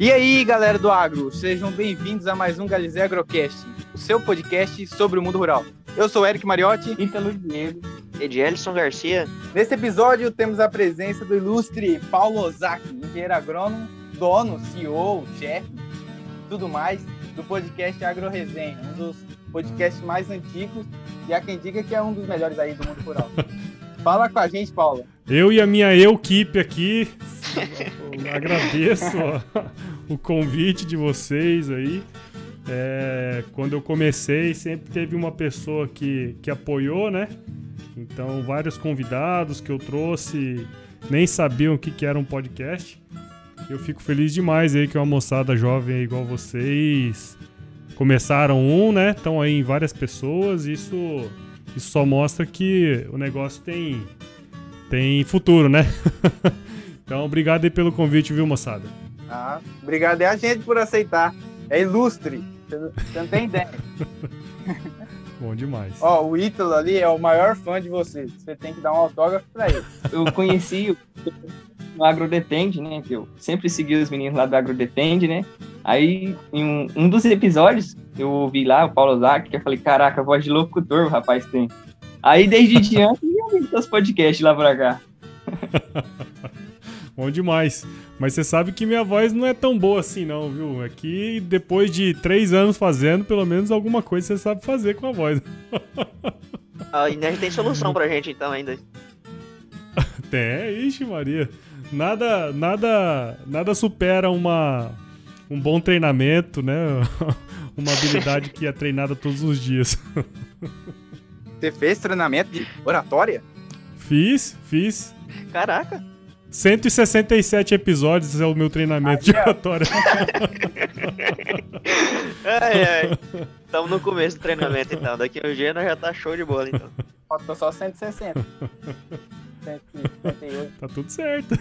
E aí, galera do agro, sejam bem-vindos a mais um Galizé Agrocast, o seu podcast sobre o mundo rural. Eu sou Eric Mariotti. Ítalo Diego. Edielson Garcia. Neste episódio temos a presença do ilustre Paulo Ozaki, engenheiro agrônomo, dono, CEO, chefe, tudo mais, do podcast Agro Resenha, um dos podcasts mais antigos e há quem diga que é um dos melhores aí do mundo rural. Fala com a gente, Paulo. Eu e a minha equipe aqui, agradeço o convite de vocês aí. É, quando eu comecei, sempre teve uma pessoa que, que apoiou, né? Então, vários convidados que eu trouxe nem sabiam o que, que era um podcast. Eu fico feliz demais aí que uma moçada jovem igual vocês começaram um, né? Estão aí em várias pessoas. Isso, isso só mostra que o negócio tem, tem futuro, né? então, obrigado aí pelo convite, viu, moçada? Ah, obrigado é a gente por aceitar. É ilustre. Você não tem ideia. Bom demais. Ó, o Ítalo ali é o maior fã de você. Você tem que dar um autógrafo pra ele. Eu conheci o AgroDepende, né? Que eu sempre segui os meninos lá do AgroDepende, né? Aí, em um, um, dos episódios, eu ouvi lá o Paulo Zac, que eu falei, caraca, voz de locutor o rapaz tem. Aí, desde diante, eu ouvi seus podcasts lá pra cá. Bom demais. Mas você sabe que minha voz não é tão boa assim, não, viu? É que depois de três anos fazendo, pelo menos alguma coisa você sabe fazer com a voz. A Inés tem solução pra gente, então, ainda. Tem, ixi, Maria. Nada, nada, nada supera uma, um bom treinamento, né? uma habilidade que é treinada todos os dias. Você fez treinamento de oratória? Fiz, fiz. Caraca. 167 episódios é o meu treinamento de oratória. ai, ai. Estamos no começo do treinamento, então. Daqui a um dia nós já tá show de bola, então. Faltou só 160. 158. Tá tudo certo.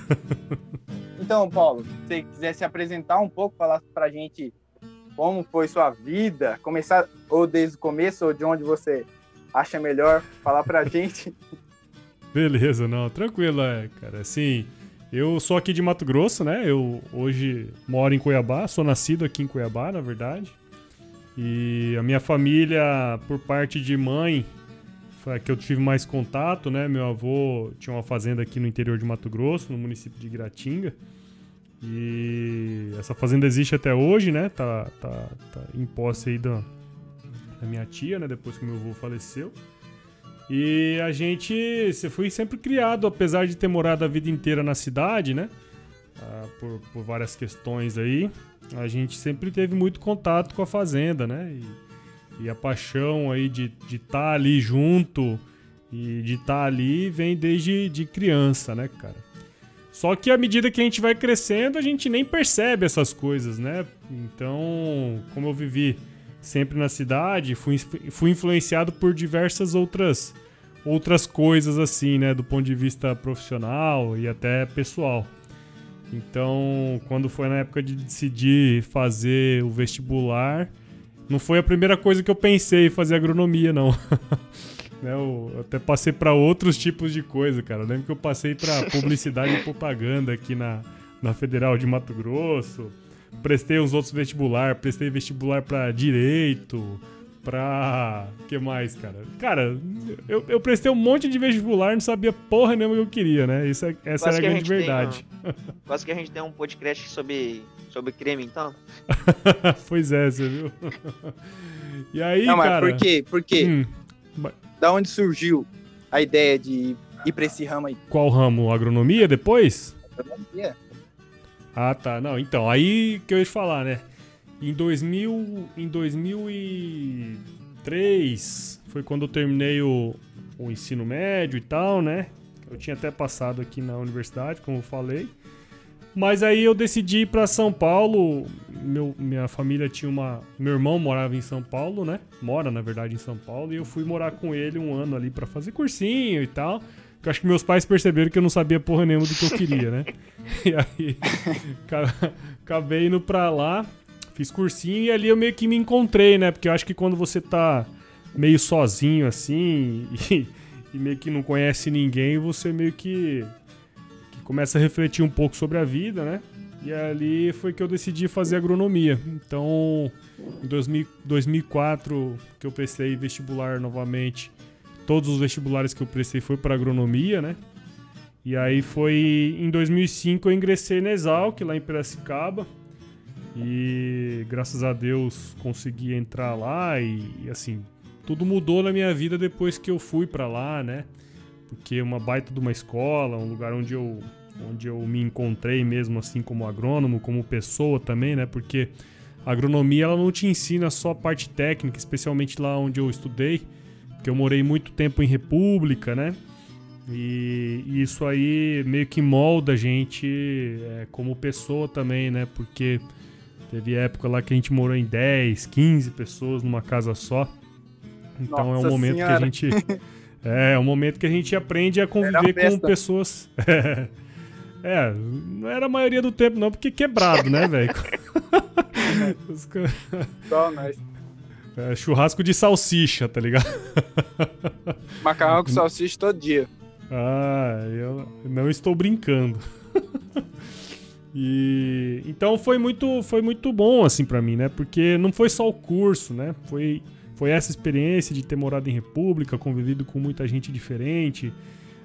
Então, Paulo, se você quiser se apresentar um pouco, falar pra gente como foi sua vida, começar ou desde o começo, ou de onde você acha melhor falar pra gente. Beleza, não, tranquilo, é, cara. Assim, eu sou aqui de Mato Grosso, né? Eu hoje moro em Cuiabá, sou nascido aqui em Cuiabá, na verdade. E a minha família, por parte de mãe, foi a que eu tive mais contato, né? Meu avô tinha uma fazenda aqui no interior de Mato Grosso, no município de Gratinga. E essa fazenda existe até hoje, né? Tá, tá, tá em posse aí da, da minha tia, né? Depois que meu avô faleceu. E a gente você foi sempre criado, apesar de ter morado a vida inteira na cidade, né? Ah, por, por várias questões aí. A gente sempre teve muito contato com a fazenda, né? E, e a paixão aí de estar tá ali junto e de estar tá ali vem desde de criança, né, cara? Só que à medida que a gente vai crescendo, a gente nem percebe essas coisas, né? Então, como eu vivi sempre na cidade, fui, fui influenciado por diversas outras outras coisas assim, né, do ponto de vista profissional e até pessoal. Então, quando foi na época de decidir fazer o vestibular, não foi a primeira coisa que eu pensei fazer agronomia, não. né, eu até passei para outros tipos de coisa, cara. Eu lembro que eu passei para publicidade e propaganda aqui na, na Federal de Mato Grosso prestei uns outros vestibular, prestei vestibular para direito, pra. que mais, cara? Cara, eu, eu prestei um monte de vestibular e não sabia porra nenhuma que eu queria, né? Isso é, essa Quase era a grande verdade. Tem, Quase que a gente tem um podcast sobre, sobre creme, então. pois é, você viu? e aí, não, cara. Mas por quê? Por quê? Hum. Da onde surgiu a ideia de ir pra esse ramo aí? Qual ramo? Agronomia depois? Agronomia. Ah, tá. Não, então, aí que eu ia te falar, né? Em 2000, em 2003 foi quando eu terminei o, o ensino médio e tal, né? Eu tinha até passado aqui na universidade, como eu falei. Mas aí eu decidi ir para São Paulo. Meu, minha família tinha uma. Meu irmão morava em São Paulo, né? Mora, na verdade, em São Paulo. E eu fui morar com ele um ano ali para fazer cursinho e tal. Eu acho que meus pais perceberam que eu não sabia porra nenhuma do que eu queria, né? e aí, acabei indo pra lá, fiz cursinho e ali eu meio que me encontrei, né? Porque eu acho que quando você tá meio sozinho assim e, e meio que não conhece ninguém, você meio que, que, começa a refletir um pouco sobre a vida, né? E ali foi que eu decidi fazer agronomia. Então, em 2000, 2004, que eu prestei vestibular novamente, todos os vestibulares que eu prestei foi para agronomia, né? E aí foi em 2005 eu ingressei na Exalc, lá em Piracicaba. E graças a Deus consegui entrar lá e, assim, tudo mudou na minha vida depois que eu fui para lá, né? Porque é uma baita de uma escola, um lugar onde eu onde eu me encontrei mesmo assim como agrônomo, como pessoa também, né? Porque a agronomia ela não te ensina só a parte técnica, especialmente lá onde eu estudei, porque eu morei muito tempo em república, né? E, e isso aí meio que molda a gente é, como pessoa também, né? Porque teve época lá que a gente morou em 10, 15 pessoas numa casa só. Então Nossa é um momento Senhora. que a gente. É, é um momento que a gente aprende a conviver com pessoas. É, não era a maioria do tempo, não, porque quebrado, né, velho? Só nós. É, churrasco de salsicha, tá ligado? Macarrão com salsicha todo dia. Ah, eu não estou brincando. e então foi muito, foi muito bom assim pra mim, né? Porque não foi só o curso, né? Foi, foi essa experiência de ter morado em República, convivido com muita gente diferente.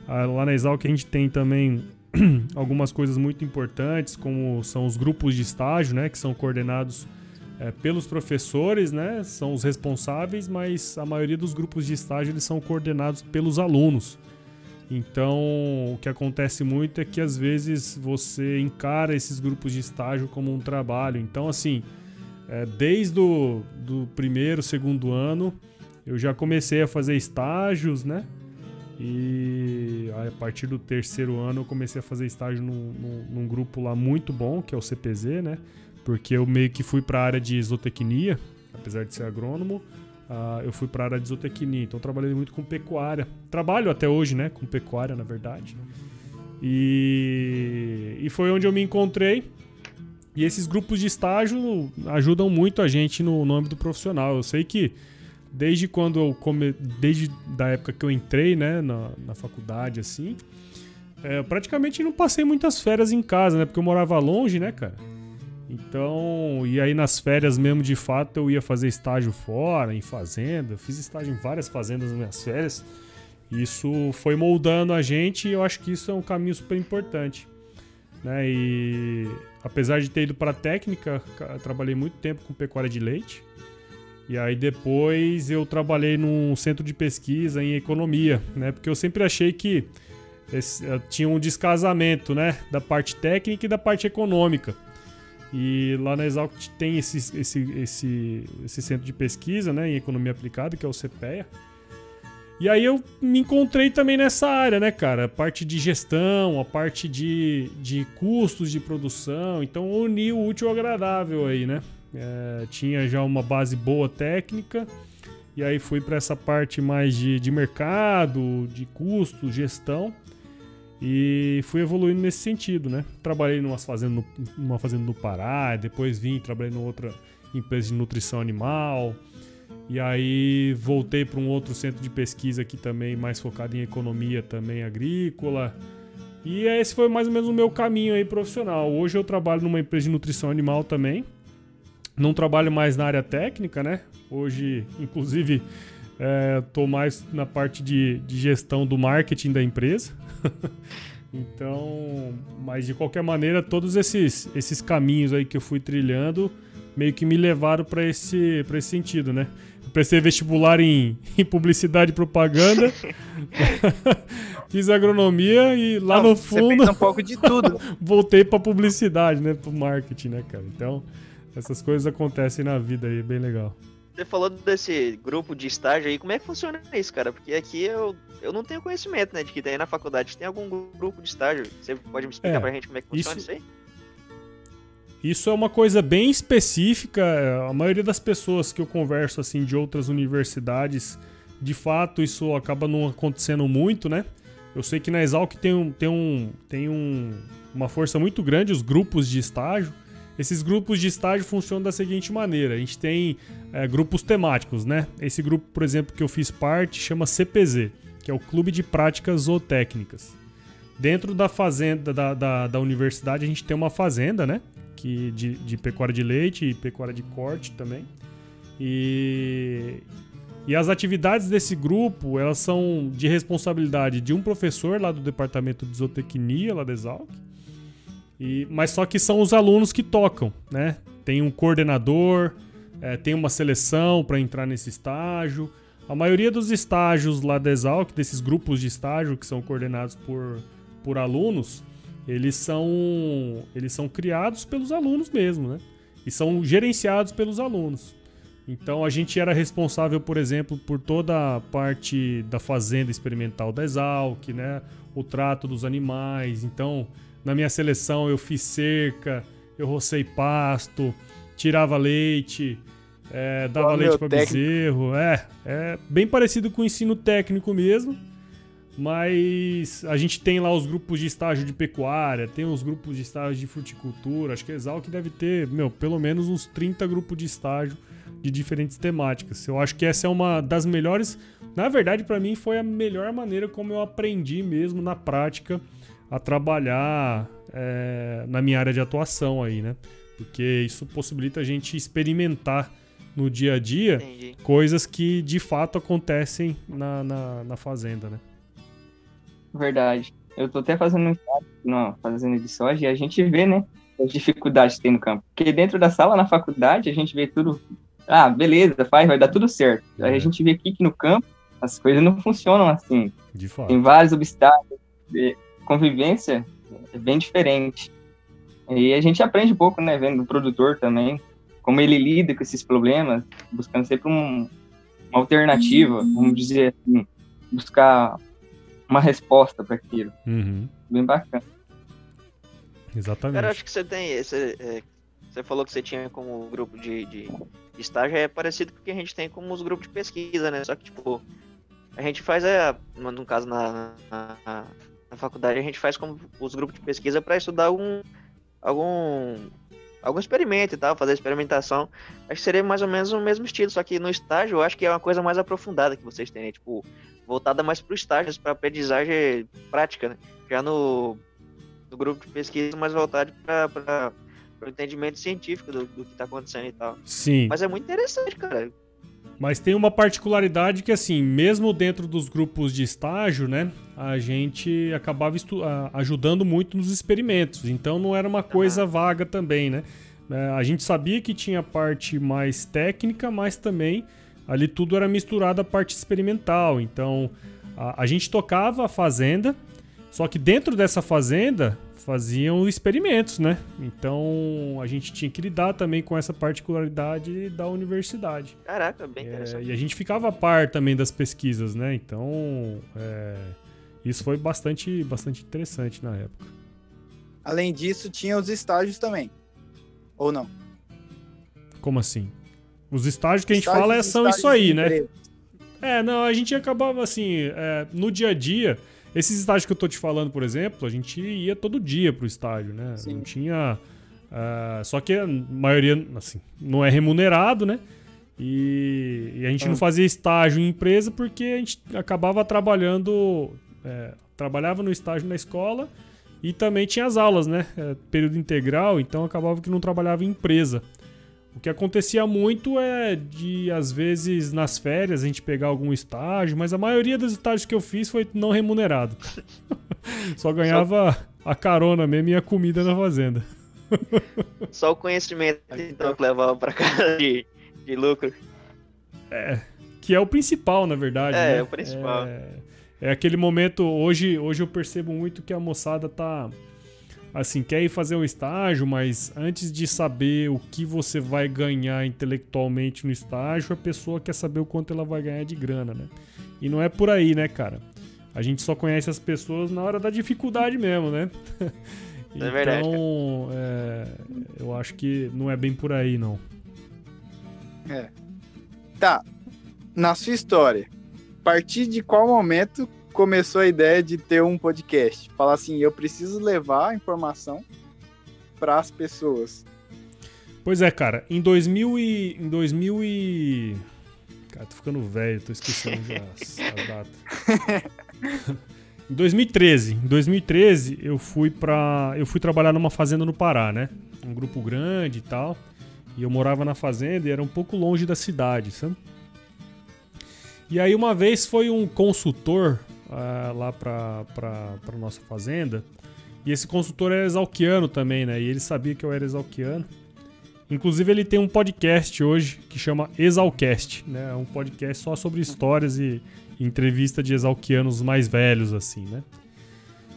Ah, lá na Exalc a gente tem também algumas coisas muito importantes, como são os grupos de estágio, né? Que são coordenados é, pelos professores, né? São os responsáveis, mas a maioria dos grupos de estágio eles são coordenados pelos alunos. Então, o que acontece muito é que às vezes você encara esses grupos de estágio como um trabalho. Então, assim, é, desde o do primeiro, segundo ano, eu já comecei a fazer estágios, né? E a partir do terceiro ano eu comecei a fazer estágio num, num- num grupo lá muito bom, que é o CPZ, né? Porque eu meio que fui para a área de isotecnia, apesar de ser agrônomo. ah, eu fui para a área de zootecnia, então trabalhei muito com pecuária. Trabalho até hoje, né, com pecuária, na verdade. E, e foi onde eu me encontrei. E esses grupos de estágio ajudam muito a gente no, no âmbito profissional. Eu sei que desde quando eu come... desde da época que eu entrei, né, na, na faculdade, assim, é, eu praticamente não passei muitas férias em casa, né, porque eu morava longe, né, cara. Então, e aí nas férias mesmo, de fato, eu ia fazer estágio fora, em fazenda. Eu fiz estágio em várias fazendas nas minhas férias. Isso foi moldando a gente e eu acho que isso é um caminho super importante. Né? E apesar de ter ido para técnica, ca- trabalhei muito tempo com pecuária de leite. E aí depois eu trabalhei num centro de pesquisa em economia, né? Porque eu sempre achei que esse- eh, tinha um descasamento, né? Da parte técnica e da parte econômica. E lá na Exalc tem esse, esse, esse, esse centro de pesquisa né, em economia aplicada, que é o CPEA. E aí eu me encontrei também nessa área, né, cara? A parte de gestão, a parte de, de custos de produção. Então uni o útil ao agradável aí, né? É, tinha já uma base boa técnica. E aí fui para essa parte mais de, de mercado, de custos, gestão. E fui evoluindo nesse sentido, né? Trabalhei numa fazenda numa fazenda no Pará, depois vim, trabalhei numa outra empresa de nutrição animal. E aí voltei para um outro centro de pesquisa aqui também, mais focado em economia também agrícola. E esse foi mais ou menos o meu caminho aí profissional. Hoje eu trabalho numa empresa de nutrição animal também. Não trabalho mais na área técnica, né? Hoje, inclusive, estou mais na parte de, de gestão do marketing da empresa. então, mas de qualquer maneira, todos esses, esses caminhos aí que eu fui trilhando meio que me levaram para esse, pra esse sentido, né? Eu prestei vestibular em, em publicidade e propaganda, fiz agronomia e lá Não, no Você fundo pensa um pouco de tudo. voltei pra publicidade, né? Pro marketing, né, cara? Então, essas coisas acontecem na vida aí, é bem legal. Você falou desse grupo de estágio aí, como é que funciona isso, cara? Porque aqui eu, eu não tenho conhecimento, né, de que tem na faculdade tem algum grupo de estágio. Você pode me explicar É, pra gente como é que funciona isso- isso, aí? Isso é uma coisa bem específica. A maioria das pessoas que eu converso assim de outras universidades, de fato, isso acaba não acontecendo muito, né? Eu sei que na Exalc tem, um, tem, um, tem um, uma força muito grande os grupos de estágio. Esses grupos de estágio funcionam da seguinte maneira: a gente tem é, grupos temáticos, né? Esse grupo, por exemplo, que eu fiz parte chama CPZ, que é o Clube de Práticas Zootécnicas. Dentro da fazenda da, da, da universidade, a gente tem uma fazenda, né? que de, de pecuária de leite e pecuária de corte também. E, e as atividades desse grupo, elas são de responsabilidade de um professor lá do departamento de zootecnia, lá da Exalc. E, mas só que são os alunos que tocam, né? Tem um coordenador, é, tem uma seleção para entrar nesse estágio. A maioria dos estágios lá da Exalc, desses grupos de estágio que são coordenados por, por alunos, eles são, eles são criados pelos alunos mesmo, né? E são gerenciados pelos alunos. Então a gente era responsável, por exemplo, por toda a parte da fazenda experimental da Exalc, né? O trato dos animais. Então, na minha seleção eu fiz cerca, eu rocei pasto, tirava leite, é, dava Qual leite para bezerro. É, é bem parecido com o ensino técnico mesmo. Mas a gente tem lá os grupos de estágio de pecuária, tem os grupos de estágio de fruticultura. Acho que a Exalc deve ter, meu, pelo menos uns 30 grupos de estágio de diferentes temáticas. Eu acho que essa é uma das melhores. Na verdade, para mim, foi a melhor maneira como eu aprendi mesmo na prática a trabalhar é, na minha área de atuação aí, né? Porque isso possibilita a gente experimentar no dia a dia Entendi. coisas que de fato acontecem na, na, na fazenda, né? Verdade. Eu tô até fazendo um na fazenda de soja e a gente vê, né, as dificuldades que tem no campo. Porque dentro da sala, na faculdade, a gente vê tudo. Ah, beleza, faz, vai dar tudo certo. Aí É. a gente vê aqui que no campo as coisas não funcionam assim. De fato. Tem vários obstáculos. Convivência é bem diferente. E a gente aprende um pouco, né, vendo o produtor também, como ele lida com esses problemas, buscando sempre um- uma alternativa, vamos dizer assim, buscar uma resposta para aquilo. Uhum, Bem bacana. exatamente. Cara, acho que você tem. Você, é, você falou que você tinha como grupo de, de, de estágio, é parecido com o que a gente tem como os grupos de pesquisa, né? Só que, tipo, a gente faz, é, no no caso, na, na, na faculdade, a gente faz como os grupos de pesquisa para estudar algum, algum, algum experimento e tal, fazer experimentação. Acho que seria mais ou menos o mesmo estilo, só que no estágio eu acho que é uma coisa mais aprofundada que vocês têm, né? Tipo, voltada mais pro estágio, para aprendizagem prática, né? Já no, no grupo de pesquisa mais voltado para o entendimento científico do, do que está acontecendo e tal. Sim. Mas é muito interessante, cara. Mas tem uma particularidade que, assim, mesmo dentro dos grupos de estágio, né, a gente acabava ajudando muito nos experimentos. Então não era uma coisa vaga também, né? É, a gente sabia que tinha a parte mais técnica, mas também ali tudo era misturado à parte experimental. Então a, a gente tocava a fazenda, só que dentro dessa fazenda faziam experimentos, né? Então a gente tinha que lidar também com essa particularidade da universidade. Caraca, bem É, interessante. e a gente ficava a par também das pesquisas, né? Então, é, isso foi bastante, bastante interessante na época. Além disso, tinha os estágios também. Ou não? Como assim? Os estágios que a gente Estágios fala é- são isso aí, né? É, não, a gente acabava assim, é, no dia a dia, esses estágios que eu tô te falando, por exemplo, a gente ia todo dia pro estágio, né? Sim. Não tinha. ah, só que a maioria, assim, não é remunerado, né? E, e a gente não Ah. fazia estágio em empresa porque a gente acabava trabalhando. é, trabalhava no estágio na escola e também tinha as aulas, né? É, período integral, então acabava que não trabalhava em empresa. O que acontecia muito é de, às vezes, nas férias, a gente pegar algum estágio, mas a maioria dos estágios que eu fiz foi não remunerado. Só ganhava a carona mesmo e a comida na fazenda. Só o conhecimento, então, que levava pra casa de, de lucro. Que é o principal, na verdade. É, né? é o principal. É, é aquele momento. Hoje, hoje eu percebo muito que a moçada tá. Assim, quer ir fazer um estágio, mas antes de saber o que você vai ganhar intelectualmente no estágio, a pessoa quer saber o quanto ela vai ganhar de grana, né? E não é por aí, né, cara? A gente só conhece as pessoas na hora da dificuldade mesmo, né? É verdade, Então, é, eu acho que não é bem por aí, não. Tá. Na sua história, a partir de qual momento começou a ideia de ter um podcast? Falar assim, eu preciso levar a informação para as pessoas. Pois é, cara, em 2000 e... Em 2000 e... Cara, tô ficando velho, tô esquecendo já as, as datas. Em 2013, em 2013 eu fui para eu fui trabalhar numa fazenda no Pará, né? Um grupo grande e tal. E eu morava na fazenda e era um pouco longe da cidade, sabe? E aí uma vez foi um consultor uh, lá pra nossa fazenda. E esse consultor era exalquiano também, né? E ele sabia que eu era exalquiano. Inclusive ele tem um podcast hoje que chama Exalcast, né? É um podcast só sobre histórias e, e entrevista de exalquianos mais velhos, assim, né?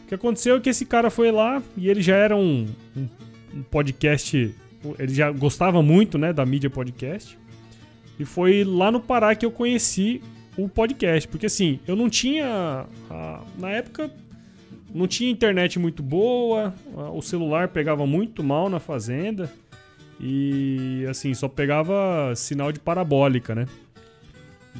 O que aconteceu é que esse cara foi lá e ele já era um, um, um podcast ele já gostava muito, né, da mídia podcast. E foi lá no Pará que eu conheci o podcast, porque assim, eu não tinha a, na época não tinha internet muito boa, a, o celular pegava muito mal na fazenda e assim, só pegava sinal de parabólica, né?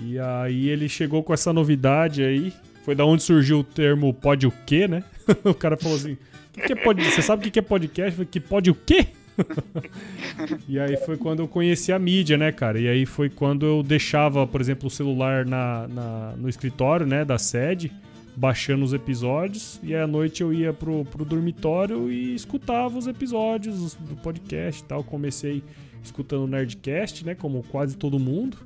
E aí ele chegou com essa novidade aí, foi da onde surgiu o termo pode o quê, né? o cara falou assim: que que é pod... Você sabe o que é podcast? Eu falei, que pode o quê? e aí foi quando eu conheci a mídia, né, cara? E aí foi quando eu deixava, por exemplo, o celular na, na no escritório, né, da sede, baixando os episódios, e à noite eu ia pro, pro dormitório e escutava os episódios do podcast e tal. Comecei escutando o Nerdcast, né, como quase todo mundo.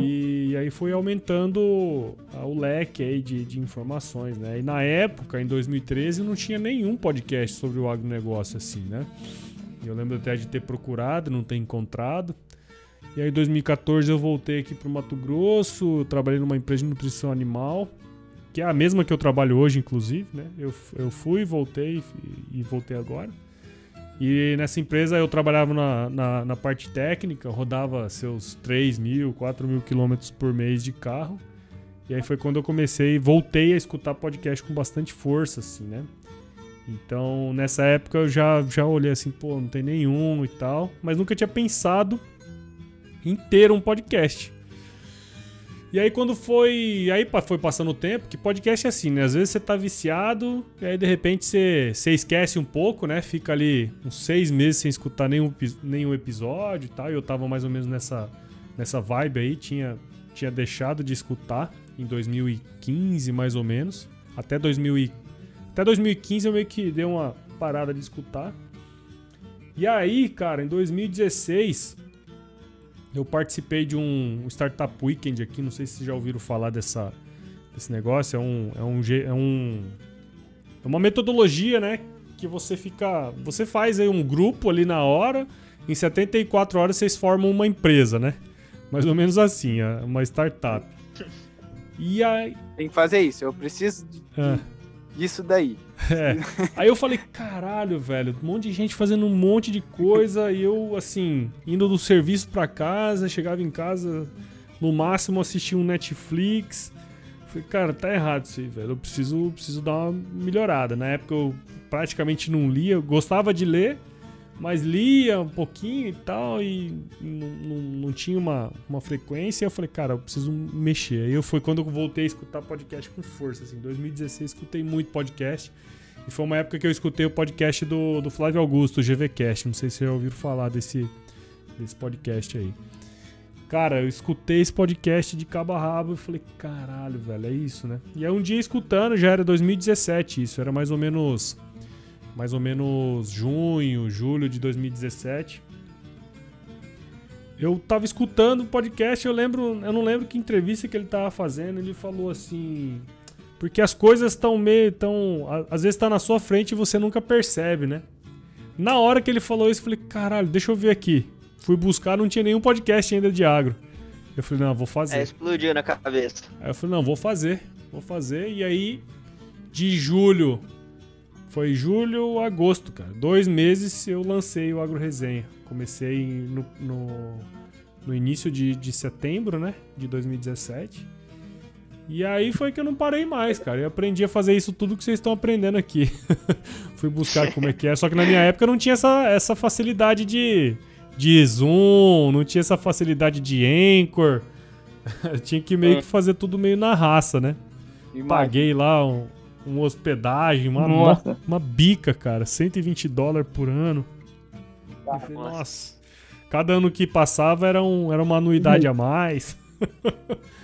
E aí foi aumentando o leque aí de, de informações, né? E na época, em 2013, não tinha nenhum podcast sobre o agronegócio assim, né? Eu lembro até de ter procurado, não ter encontrado. E aí, em 2014, eu voltei aqui para o Mato Grosso, trabalhei numa empresa de nutrição animal, que é a mesma que eu trabalho hoje, inclusive, né? Eu, eu fui, voltei e voltei agora. E nessa empresa eu trabalhava na, na, na, parte técnica, rodava seus 3 mil, 4 mil quilômetros por mês de carro. E aí foi quando eu comecei, voltei a escutar podcast com bastante força, assim, né? Então, nessa época eu já, já olhei assim, pô, não tem nenhum e tal, mas nunca tinha pensado em ter um podcast. E aí quando foi, aí foi passando o tempo, que podcast é assim, né? Às vezes você tá viciado, e aí de repente você, você esquece um pouco, né? Fica ali uns seis meses sem escutar nenhum, nenhum episódio e tal. E eu tava mais ou menos nessa, nessa vibe aí, tinha, tinha deixado de escutar em 2015, mais ou menos. Até 2015 até 2015 eu meio que dei uma parada de escutar. E aí, cara, em 2016 eu participei de um Startup Weekend aqui, não sei se vocês já ouviram falar dessa, desse negócio. É um, é um, é um é uma metodologia, né, que você fica, você faz aí um grupo ali na hora, em 74 horas vocês formam uma empresa, né? Mais ou menos assim, é uma startup. E aí tem que fazer isso. Eu preciso de, é disso daí. É. Aí eu falei, caralho, velho, um monte de gente fazendo um monte de coisa e eu, assim, indo do serviço pra casa, chegava em casa, no máximo assistia um Netflix. Falei, cara, tá errado isso aí, velho. Eu preciso, preciso dar uma melhorada. Na época eu praticamente não lia, eu gostava de ler, mas lia um pouquinho e tal, e não, tinha uma, uma frequência. Eu falei, cara, eu preciso mexer. Aí foi quando eu voltei a escutar podcast com força. Assim, em 2016 escutei muito podcast. E foi uma época que eu escutei o podcast do, do Flávio Augusto, o GVCast. Não sei se vocês já ouviram falar desse, desse podcast aí. Cara, eu escutei esse podcast de cabo a rabo e falei, caralho, velho, é isso, né? E aí um dia escutando, já era 2017 isso, era mais ou menos mais ou menos junho, julho de 2017. Eu tava escutando o podcast, eu lembro, eu não lembro que entrevista que ele tava fazendo, ele falou assim, porque as coisas estão meio tão, às vezes tá na sua frente e você nunca percebe, né? Na hora que ele falou isso, eu falei, caralho, deixa eu ver aqui. Fui buscar, não tinha nenhum podcast ainda de agro. Eu falei, não, vou fazer. É, explodiu na cabeça. Aí eu falei, não, vou fazer. Vou fazer. E aí, de julho foi julho agosto, cara. Dois meses eu lancei o Agro Resenha. Comecei no, no, no início de, de setembro, né? De 2017. E aí foi que eu não parei mais, cara. Eu aprendi a fazer isso tudo que vocês estão aprendendo aqui. Fui buscar como é que é. Só que na minha época não tinha essa, essa facilidade de, de zoom, não tinha essa facilidade de anchor. tinha que meio é. que fazer tudo meio na raça, né? Paguei lá um, uma hospedagem, uma, uma, uma, bica, cara. 120 dólares por ano. Ah, falei, nossa. nossa. Cada ano que passava era, um, era uma anuidade a mais.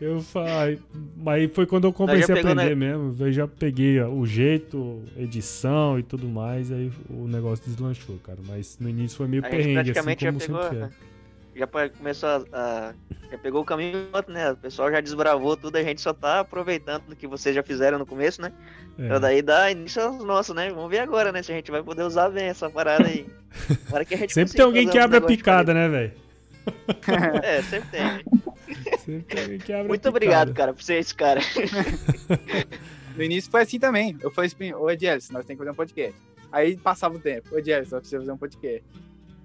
Eu falei, mas foi quando eu comecei a aprender né? mesmo. Eu já peguei o jeito, edição e tudo mais, aí o negócio deslanchou, cara. Mas no início foi meio perrengue, assim praticamente assim como já pegou, sempre é. Já começou a, a, Já pegou o caminho outro, né? O pessoal já desbravou tudo, a gente só tá aproveitando o que vocês já fizeram no começo, né? É. Então daí dá início aos nossos, né? Vamos ver agora, né? Se a gente vai poder usar bem essa parada aí. que a gente sempre tem alguém que abre a picada, né, velho? é, sempre tem. Muito obrigado, cara, por ser esse cara. no início foi assim também. Eu falei assim, ô Edilson, nós temos que fazer um podcast. Aí passava o tempo, ô Edilson, nós precisamos fazer um podcast.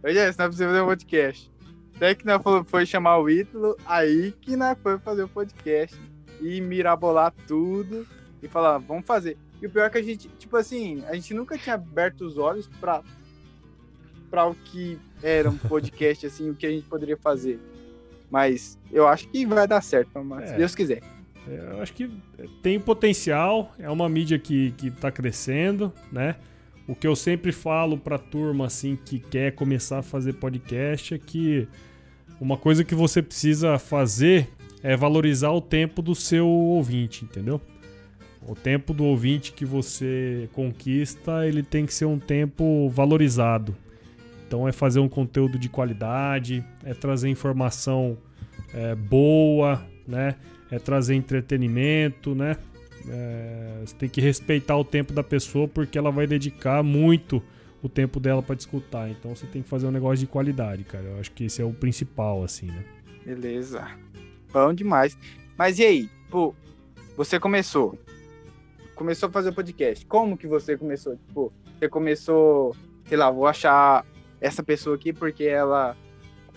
Ô Edilson, nós precisamos fazer um podcast. Até que nós foi chamar o Ítalo, aí que nós foi fazer o podcast e mirabolar tudo e falar, vamos fazer. E o pior é que a gente, tipo assim, a gente nunca tinha aberto os olhos pra, pra o que era um podcast, assim, o que a gente poderia fazer. Mas eu acho que vai dar certo, mas, é, se Deus quiser. É, eu acho que tem potencial, é uma mídia que, que tá crescendo, né? O que eu sempre falo pra turma, assim, que quer começar a fazer podcast é que uma coisa que você precisa fazer é valorizar o tempo do seu ouvinte, entendeu? O tempo do ouvinte que você conquista, ele tem que ser um tempo valorizado. Então é fazer um conteúdo de qualidade, é trazer informação é, boa, né? É trazer entretenimento, né? É, você tem que respeitar o tempo da pessoa porque ela vai dedicar muito o tempo dela para te escutar. Então você tem que fazer um negócio de qualidade, cara. Eu acho que esse é o principal, assim, né? Beleza. Bom demais. Mas e aí? Pô, você começou. Começou a fazer podcast. Como que você começou? Tipo, você começou, sei lá, vou achar essa pessoa aqui porque ela,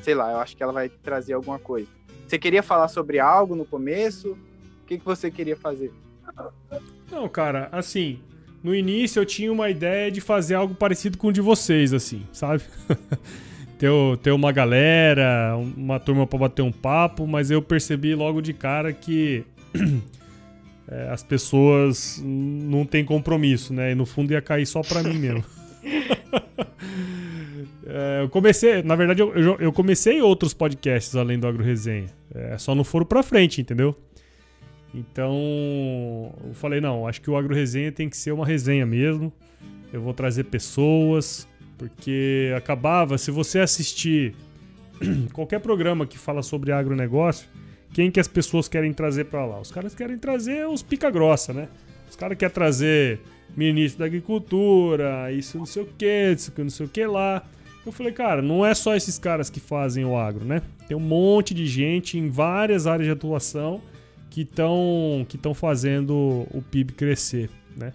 sei lá, eu acho que ela vai trazer alguma coisa. Você queria falar sobre algo no começo? O que, que você queria fazer? Não, cara, assim, no início eu tinha uma ideia de fazer algo parecido com o de vocês, assim, sabe? ter, ter uma galera, uma turma para bater um papo, mas eu percebi logo de cara que é, as pessoas não têm compromisso, né? E no fundo ia cair só pra mim mesmo. É, eu comecei, na verdade, eu, eu, comecei outros podcasts além do Agro Resenha. É, só não foram pra frente, entendeu? Então, eu falei, não, acho que o Agro Resenha tem que ser uma resenha mesmo. Eu vou trazer pessoas, porque acabava, se você assistir qualquer programa que fala sobre agronegócio, quem que as pessoas querem trazer para lá? Os caras querem trazer os pica grossa, né? Os caras querem trazer ministro da agricultura, isso não sei o que, isso não sei o que lá. Eu falei, cara, não é só esses caras que fazem o agro, né? Tem um monte de gente em várias áreas de atuação que estão que fazendo o PIB crescer, né?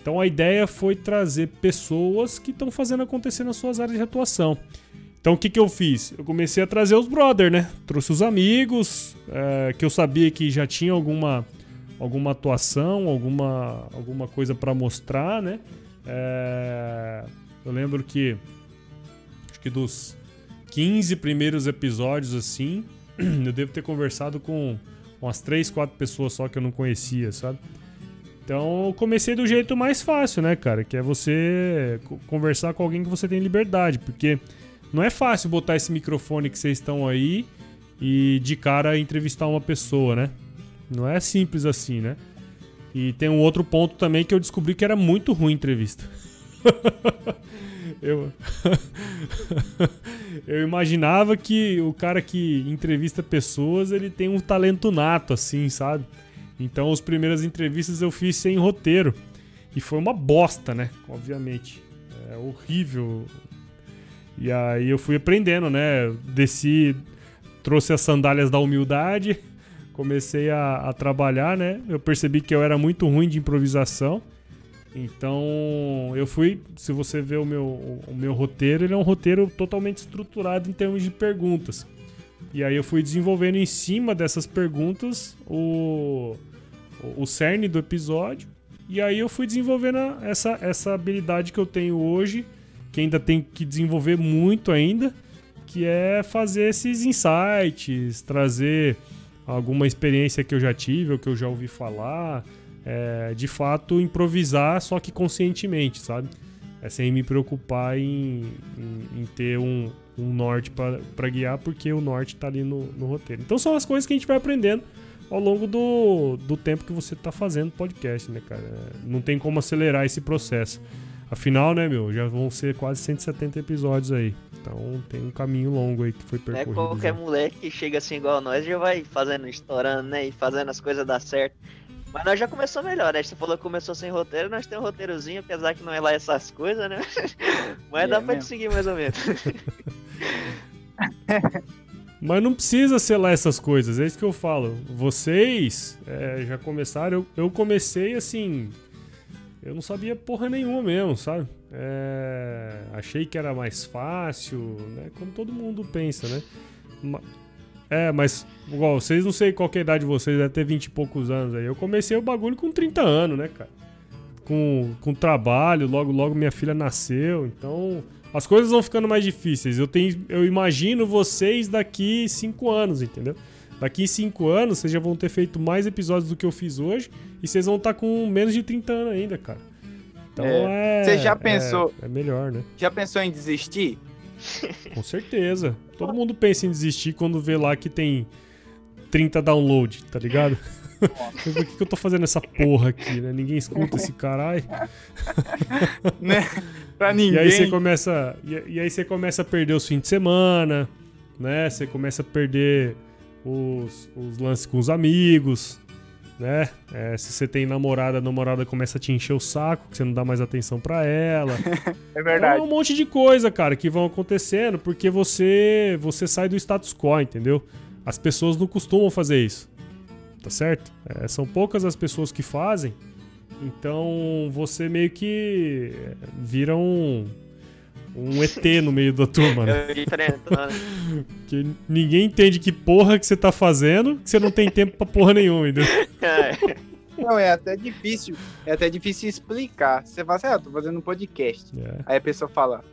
Então a ideia foi trazer pessoas que estão fazendo acontecer nas suas áreas de atuação. Então o que, que eu fiz? Eu comecei a trazer os brother, né? Trouxe os amigos é, que eu sabia que já tinha alguma alguma atuação, alguma alguma coisa para mostrar, né? É, eu lembro que acho que dos 15 primeiros episódios, assim, eu devo ter conversado com umas 3, 4 pessoas só que eu não conhecia, sabe? Então eu comecei do jeito mais fácil, né, cara? Que é você conversar com alguém que você tem liberdade, porque não é fácil botar esse microfone que vocês estão aí e de cara entrevistar uma pessoa, né? Não é simples assim, né? E tem um outro ponto também que eu descobri que era muito ruim entrevista. eu, eu imaginava que o cara que entrevista pessoas, ele tem um talento nato, assim, sabe? Então, as primeiras entrevistas eu fiz sem roteiro. E foi uma bosta, né? Obviamente. É horrível. E aí eu fui aprendendo, né? Desci, trouxe as sandálias da humildade, comecei a, a trabalhar, né? Eu percebi que eu era muito ruim de improvisação. Então, eu fui, se você ver o meu, o meu roteiro, ele é um roteiro totalmente estruturado em termos de perguntas. E aí eu fui desenvolvendo em cima dessas perguntas o, o cerne do episódio. E aí eu fui desenvolvendo essa, essa habilidade que eu tenho hoje, que ainda tenho que desenvolver muito ainda, que é fazer esses insights, trazer alguma experiência que eu já tive ou que eu já ouvi falar, é, de fato improvisar, só que conscientemente, sabe? É sem me preocupar em, em, em ter um, um norte para guiar, porque o norte está ali no, no roteiro. Então são as coisas que a gente vai aprendendo ao longo do, do tempo que você tá fazendo podcast, né, cara? Não tem como acelerar esse processo. Afinal, né, meu, já vão ser quase 170 episódios aí. Então tem um caminho longo aí que foi é percorrido. qualquer já. moleque que chega assim igual nós já vai fazendo, estourando, né? E fazendo as coisas dar certo. Mas nós já começou melhor, né? Você falou que começou sem roteiro, nós temos um roteirozinho, apesar que não é lá essas coisas, né? Mas É dá pra te seguir mais ou menos. Mas não precisa selar essas coisas, é isso que eu falo. Vocês é, já começaram, eu, eu comecei assim. Eu não sabia porra nenhuma mesmo, sabe? É, achei que era mais fácil, né? Como todo mundo pensa, né? Ma- É, mas, igual, vocês não sei qual que é a idade de vocês, deve ter 20 e poucos anos aí. Eu comecei o bagulho com 30 anos, né, cara? Com, com trabalho, logo, logo minha filha nasceu, então as coisas vão ficando mais difíceis. Eu, tenho, eu imagino vocês daqui 5 anos, entendeu? Daqui 5 anos vocês já vão ter feito mais episódios do que eu fiz hoje e vocês vão estar com menos de 30 anos ainda, cara. Então é. Você já é- pensou- É, melhor, né? Já pensou em desistir? Com certeza. Todo mundo pensa em desistir quando vê lá que tem 30 download, tá ligado? Por que, que eu tô fazendo essa porra aqui, né? Ninguém escuta esse caralho. né? Pra ninguém. E aí você começa. E, e aí você começa a perder os fins de semana, né? Você começa a perder os, os lances com os amigos, né? É, se você tem namorada, a namorada começa a te encher o saco, que você não dá mais atenção pra ela. É É verdade. um monte de coisa, cara, que vão acontecendo porque você você sai do status quo, entendeu? As pessoas não costumam fazer isso. Tá certo? É, são poucas as pessoas que fazem. Então você meio que é, vira um, um ET no meio da turma, né? É né? Porque ninguém entende que porra que você tá fazendo, que você não tem tempo pra porra nenhuma, entendeu? É. Não, é até difícil. É até difícil explicar. Você fala assim, ah, eu tô fazendo um podcast. É. Aí a pessoa fala,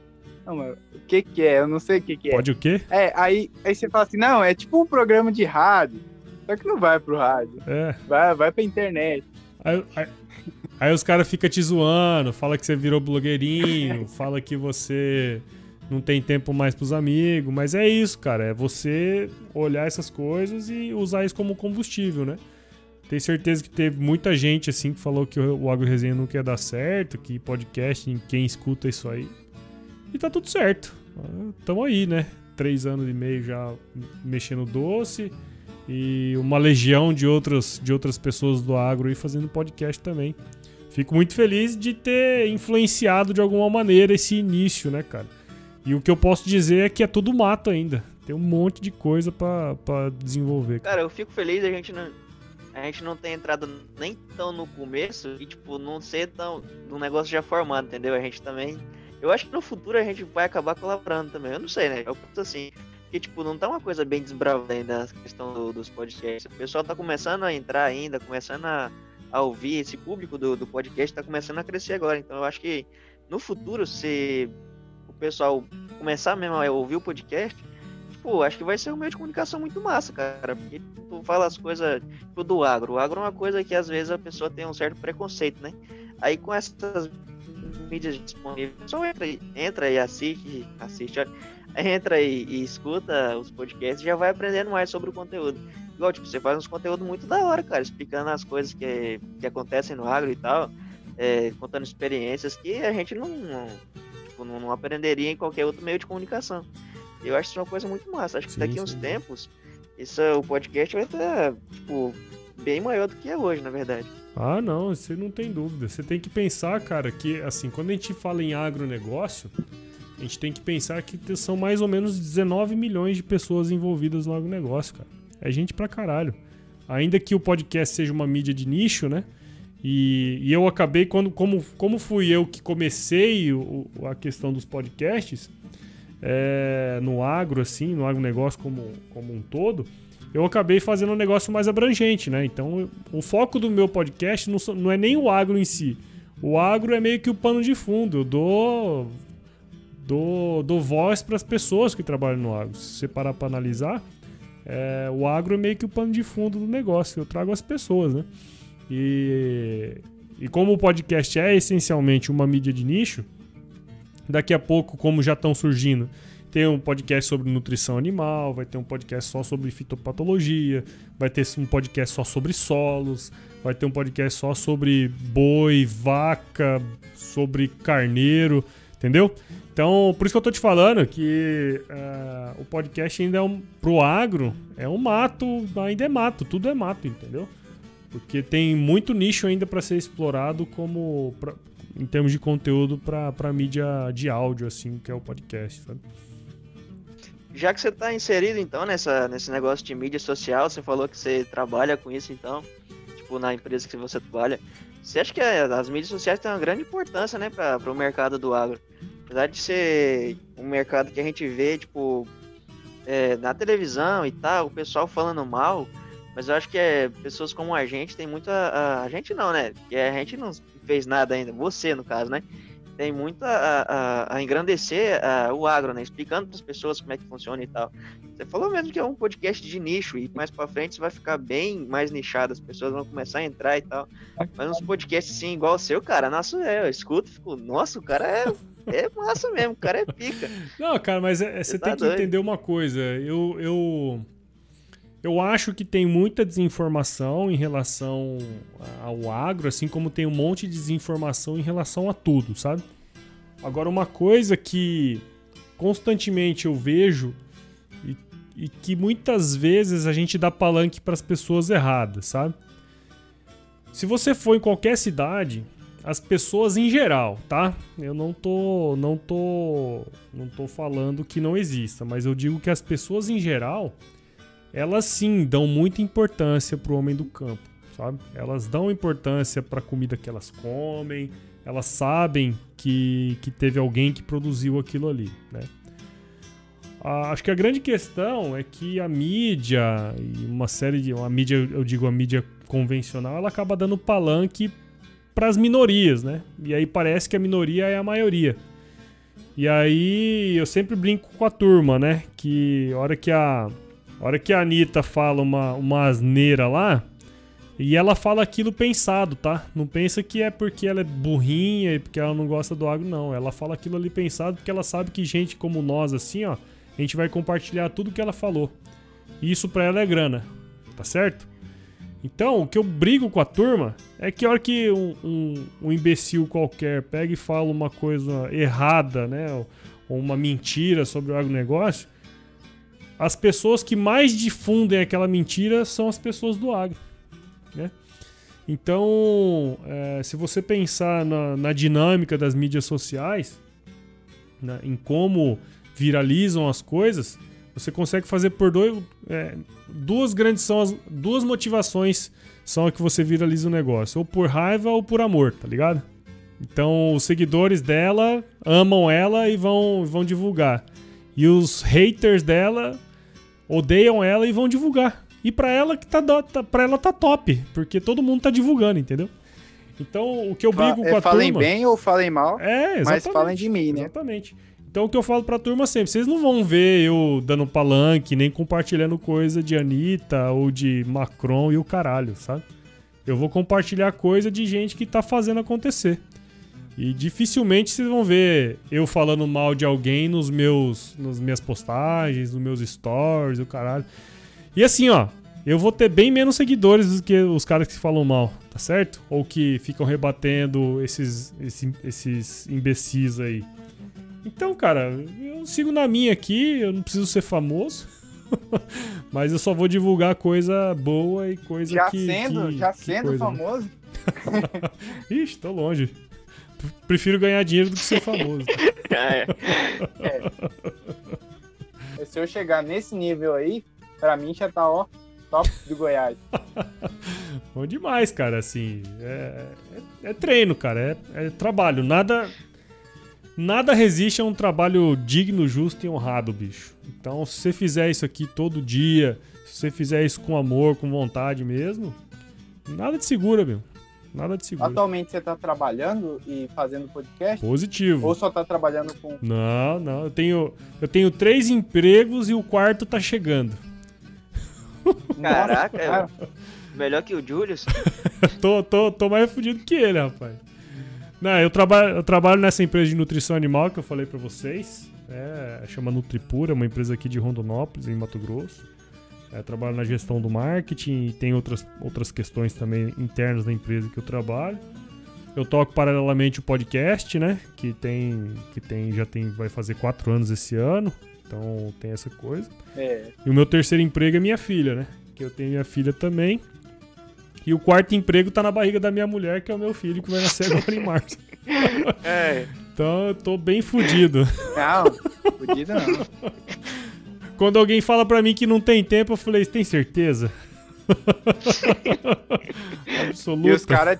não, mas o que que é? Eu não sei o que que é. Pode o quê? É, aí, aí você fala assim, não, é tipo um programa de rádio. Só que não vai pro rádio. É. Vai, vai pra internet. Aí, aí- aí os caras ficam te zoando, fala que você virou blogueirinho, fala que você não tem tempo mais pros amigos, mas é isso, cara, é você olhar essas coisas e usar isso como combustível, né? Tenho certeza que teve muita gente assim que falou que o Agro Resenha não quer dar certo, que podcast, quem escuta isso aí. E tá tudo certo. Tamo aí, né? Três anos e meio já mexendo doce e uma legião de outras, de outras pessoas do agro aí fazendo podcast também. Fico muito feliz de ter influenciado de alguma maneira esse início, né, cara? E o que eu posso dizer é que é tudo mato ainda. Tem um monte de coisa pra desenvolver. Cara, eu fico feliz a gente não. A gente não ter entrado nem tão no começo e, tipo, não ser tão. do negócio já formado, entendeu? A gente também. Eu acho que no futuro a gente vai acabar colaborando também. Eu não sei, né? Eu penso assim. Porque, tipo, não tá uma coisa bem desbravada ainda a questão do- dos podcasts. O pessoal tá começando a entrar ainda, começando a, a ouvir. Esse público do, do podcast tá começando a crescer agora. Então eu acho que no futuro, se o pessoal começar mesmo a ouvir o podcast, tipo, acho que vai ser um meio de comunicação muito massa, cara. Porque tu fala as coisas tipo, do agro. O agro é uma coisa que às vezes a pessoa tem um certo preconceito, né? Aí com essas mídias disponíveis, pessoa entra, entra e assiste, assiste, entra e, e escuta os podcasts e já vai aprendendo mais sobre o conteúdo. Igual, tipo, você faz uns conteúdos muito da hora, cara, explicando as coisas que, que acontecem no agro e tal, é, contando experiências que a gente não, não, tipo, não, não aprenderia em qualquer outro meio de comunicação. Eu acho isso uma coisa muito massa. Acho que Sim, daqui a uns tempos, isso, o podcast vai estar, tipo, bem maior do que é hoje, na verdade. Ah, não, você não tem dúvida. Você tem que pensar, cara, que assim, quando a gente fala em agronegócio, a gente tem que pensar que são mais ou menos 19 milhões de pessoas envolvidas no agronegócio, cara. É gente pra caralho. Ainda que o podcast seja uma mídia de nicho, né? E, e eu acabei, quando, como, como fui eu que comecei o- a questão dos podcasts, é, no agro, assim, no agronegócio como, como um todo, eu acabei fazendo um negócio mais abrangente, né? Então, o foco do meu podcast não, não é nem o agro em si. O agro é meio que o pano de fundo. Eu dou, dou, dou voz para as pessoas que trabalham no agro. Se você parar para analisar, é, o agro é meio que o pano de fundo do negócio. Eu trago as pessoas, né? E, e como o podcast é essencialmente uma mídia de nicho, daqui a pouco, como já estão surgindo, ter um podcast sobre nutrição animal, vai ter um podcast só sobre fitopatologia, vai ter um podcast só sobre solos, vai ter um podcast só sobre boi, vaca, sobre carneiro, entendeu? Então, por isso que eu tô te falando que uh, o podcast ainda é um. Pro agro, é um mato, ainda é mato, tudo é mato, entendeu? Porque tem muito nicho ainda para ser explorado como. Pra, em termos de conteúdo para mídia de áudio, assim, que é o podcast, sabe? Já que você está inserido, então, nessa, nesse negócio de mídia social, você falou que você trabalha com isso, então, tipo, na empresa que você trabalha, você acha que as mídias sociais têm uma grande importância, né, para o mercado do agro? Apesar de ser um mercado que a gente vê, tipo, é, na televisão e tal, o pessoal falando mal, mas eu acho que é, pessoas como a gente tem muita. A, a gente não, né? Que a gente não fez nada ainda, você no caso, né? Tem muito a, a, a engrandecer a, o agro, né? Explicando para as pessoas como é que funciona e tal. Você falou mesmo que é um podcast de nicho e mais para frente você vai ficar bem mais nichado, as pessoas vão começar a entrar e tal. Mas uns podcasts assim, igual o seu, cara, nossa, é, eu escuto e fico, nossa, o cara é é massa mesmo, o cara é pica. Não, cara, mas é, você, tá tem que entender uma coisa. Eu, eu, eu acho que tem muita desinformação em relação ao agro, assim como tem um monte de desinformação em relação a tudo, sabe? Agora, uma coisa que constantemente eu vejo e, e que muitas vezes a gente dá palanque para as pessoas erradas, sabe? Se você for em qualquer cidade, as pessoas em geral, tá? Eu não tô, não tô, não tô falando que não exista, mas eu digo que as pessoas em geral, elas sim dão muita importância pro homem do campo, sabe? Elas dão importância para a comida que elas comem, elas sabem que, que teve alguém que produziu aquilo ali, né? Acho que a grande questão é que a mídia e uma série de, a mídia, eu digo a mídia convencional, ela acaba dando palanque para as minorias, né? E aí parece que a minoria é a maioria. E aí eu sempre brinco com a turma, né? Que a hora que a, hora que a Anitta fala uma, uma asneira lá, e ela fala aquilo pensado, tá? Não pensa que é porque ela é burrinha e porque ela não gosta do agro, não. Ela fala aquilo ali pensado porque ela sabe que gente como nós, assim, ó, a gente vai compartilhar tudo que ela falou. E isso pra ela é grana, tá certo? Então, o que eu brigo com a turma é que a hora que um, um, um imbecil qualquer pega e fala uma coisa errada, né? Ou uma mentira sobre o agronegócio, as pessoas que mais difundem aquela mentira são as pessoas do agro, né? Então, é, se você pensar na, na, dinâmica das mídias sociais, né, em como viralizam as coisas, você consegue fazer por dois. É, duas grandes são as. Duas motivações são a que você viraliza o negócio. Ou por raiva ou por amor, tá ligado? Então os seguidores dela amam ela e vão, vão divulgar. E os haters dela odeiam ela e vão divulgar. E pra ela que tá, tá pra ela tá top, porque todo mundo tá divulgando, entendeu? Então, o que eu brigo Fa com a falem turma... Falem bem ou falem mal, é, mas falem de mim, né? Exatamente. Então o que eu falo pra turma sempre, vocês não vão ver eu dando palanque, nem compartilhando coisa de Anitta ou de Macron e o caralho, sabe? Eu vou compartilhar coisa de gente que tá fazendo acontecer. E dificilmente vocês vão ver eu falando mal de alguém nos meus nas minhas postagens, nos meus stories, o caralho. E assim, ó, eu vou ter bem menos seguidores do que os caras que falam mal, tá certo? Ou que ficam rebatendo esses, esses, esses imbecis aí. Então, cara, eu sigo na minha aqui, eu não preciso ser famoso. mas eu só vou divulgar coisa boa e coisa já que. Sendo, que, já que sendo coisa. famoso? Ixi, tô longe. Prefiro ganhar dinheiro do que ser famoso. é. é. Se eu chegar nesse nível aí, pra mim já tá, ó, top do Goiás. Bom demais, cara. Assim, é, é, é treino, cara. É, é trabalho. Nada, Nada resiste a um trabalho digno, justo e honrado, bicho. Então, se você fizer isso aqui todo dia, se você fizer isso com amor, com vontade mesmo, nada te segura, meu. Nada te segura. Atualmente você tá trabalhando e fazendo podcast? Positivo. Ou só tá trabalhando com. Não, não. Eu tenho, eu tenho três empregos e o quarto tá chegando. Caraca, Nossa, melhor que o Julius. tô, tô, tô mais fudido que ele, rapaz. Não, eu trabalho, eu trabalho nessa empresa de nutrição animal que eu falei para vocês. É, chama Nutripura, é uma empresa aqui de Rondonópolis, em Mato Grosso. É, trabalho na gestão do marketing e tem outras, outras questões também internas da empresa que eu trabalho. Eu toco paralelamente o podcast, né? Que tem, que tem, já tem, vai fazer quatro anos esse ano. Então tem essa coisa. É. E o meu terceiro emprego é minha filha, né? Que eu tenho minha filha também. E o quarto emprego tá na barriga da minha mulher, que é o meu filho, que vai nascer agora em março. É, Então eu tô bem fudido. Não, fudido não. Quando alguém fala pra mim que não tem tempo, eu falei, tem certeza? Absoluta. E os caras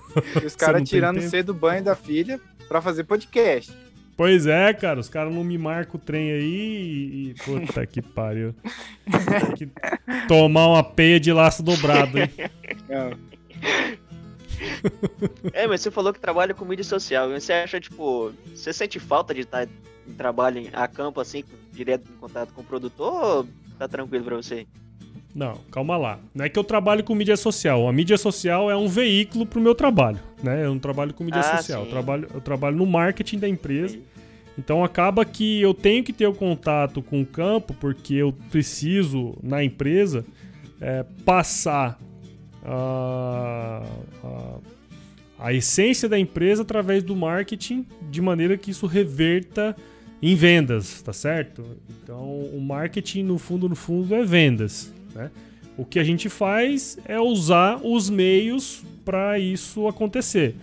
cara tirando cedo o banho da filha pra fazer podcast. Pois é, cara, os caras não me marcam o trem aí e. Puta que pariu. Tem que tomar uma peia de laço dobrado, hein? É, mas você falou que trabalha com mídia social. Você acha, tipo, você sente falta de estar em trabalho a campo, assim, direto em contato com o produtor ou tá tranquilo pra você? Não, calma lá. Não é que eu trabalho com mídia social. A mídia social é um veículo pro meu trabalho, né? Eu não trabalho com mídia Ah, social. Eu sim. trabalho, eu trabalho no marketing da empresa. Então acaba que eu tenho que ter o contato com o campo, porque eu preciso, na empresa, é, passar a, a, a essência da empresa através do marketing, de maneira que isso reverta em vendas, tá certo? Então o marketing, no fundo, no fundo, é vendas. Né? O que a gente faz é usar os meios para isso acontecer.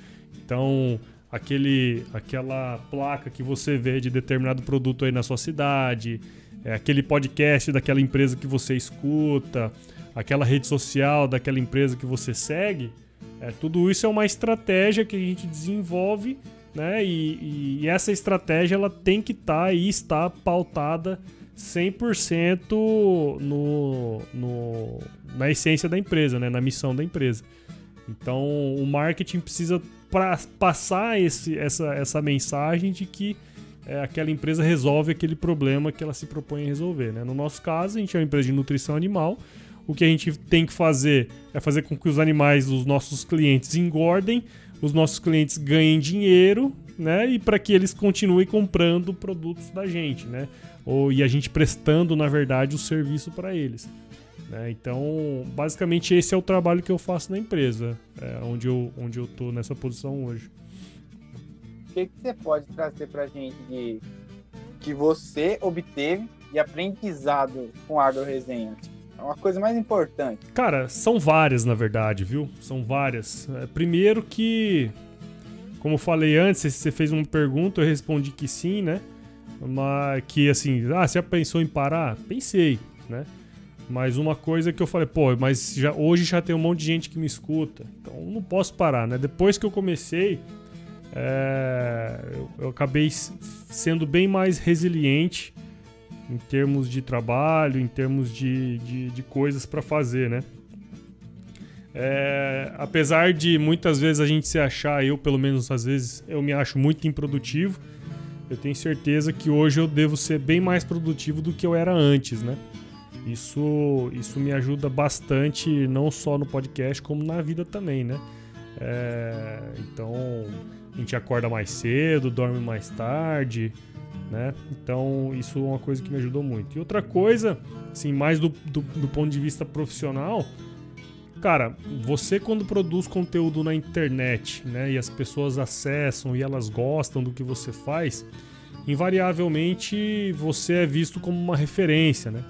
Então, aquele, aquela placa que você vê de determinado produto aí na sua cidade, é aquele podcast daquela empresa que você escuta, aquela rede social daquela empresa que você segue, é, tudo isso é uma estratégia que a gente desenvolve, né? E, e- essa estratégia ela tem que estar e está pautada 100% no, no, na essência da empresa, né? Na missão da empresa. Então, o marketing precisa pra, passar esse, essa, essa mensagem de que é, aquela empresa resolve aquele problema que ela se propõe a resolver. Né? No nosso caso, a gente é uma empresa de nutrição animal. O que a gente tem que fazer é fazer com que os animais dos nossos clientes engordem, os nossos clientes ganhem dinheiro, né? E para que eles continuem comprando produtos da gente, né? Ou, e a gente prestando, na verdade, o serviço para eles. né? Então, basicamente, esse é o trabalho que eu faço na empresa, é, onde, eu, onde eu tô nessa posição hoje. O que, que você pode trazer pra gente de que você obteve de aprendizado com a AgroResenha? É uma coisa mais importante. Cara, são várias, na verdade, viu? São várias. É, primeiro que, como eu falei antes, você fez uma pergunta, eu respondi que sim, né? Mas que assim, ah, você já pensou em parar? Pensei, né? Mas uma coisa que eu falei, pô, mas já, hoje já tem um monte de gente que me escuta, então não posso parar, né? Depois que eu comecei, é, eu, eu acabei sendo bem mais resiliente em termos de trabalho, em termos de, de, de coisas para fazer, né? É, apesar de muitas vezes a gente se achar, eu pelo menos às vezes eu me acho muito improdutivo, eu tenho certeza que hoje eu devo ser bem mais produtivo do que eu era antes, né? Isso, isso me ajuda bastante, não só no podcast, como na vida também, né? É, então, a gente acorda mais cedo, dorme mais tarde, né? Então, isso é uma coisa que me ajudou muito. E outra coisa, assim, mais do, do, do ponto de vista profissional, cara, você quando produz conteúdo na internet, né, e as pessoas acessam e elas gostam do que você faz, invariavelmente você é visto como uma referência, né?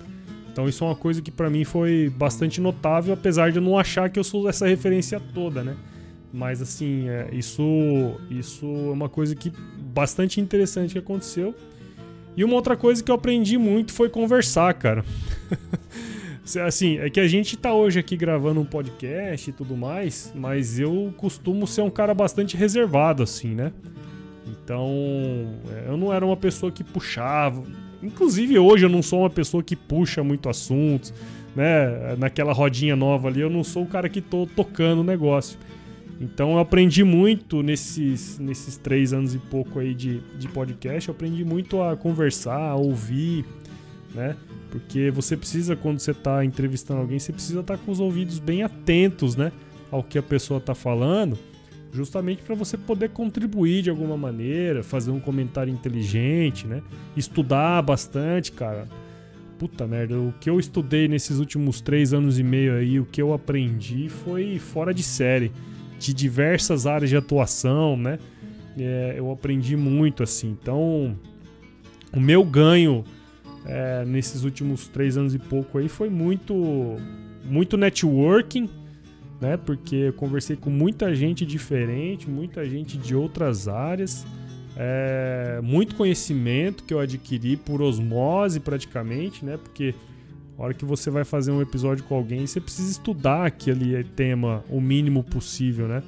Então isso é uma coisa que pra mim foi bastante notável, apesar de eu não achar que eu sou essa referência toda, né? Mas assim, é, isso, isso é uma coisa que bastante interessante que aconteceu. E uma outra coisa que eu aprendi muito foi conversar, cara. assim, é que a gente tá hoje aqui gravando um podcast e tudo mais, mas eu costumo ser um cara bastante reservado, assim, né? Então, é, eu não era uma pessoa que puxava. Inclusive, hoje eu não sou uma pessoa que puxa muito assuntos, né? Naquela rodinha nova ali, eu não sou o cara que tô tocando o negócio. Então eu aprendi muito nesses, nesses três anos e pouco aí de, de podcast. Eu aprendi muito a conversar, a ouvir, né? Porque você precisa, quando você está entrevistando alguém, você precisa estar com os ouvidos bem atentos, né? Ao que a pessoa está falando, justamente para você poder contribuir de alguma maneira, fazer um comentário inteligente, né? Estudar bastante, cara. Puta merda, o que eu estudei nesses últimos três anos e meio aí, o que eu aprendi foi fora de série, de diversas áreas de atuação, né? É, eu aprendi muito assim. Então, o meu ganho é, nesses últimos três anos e pouco aí foi muito, muito networking né? Porque eu conversei com muita gente diferente, muita gente de outras áreas, é, muito conhecimento que eu adquiri por osmose praticamente, né? Porque a hora que você vai fazer um episódio com alguém, você precisa estudar aquele tema o mínimo possível, né?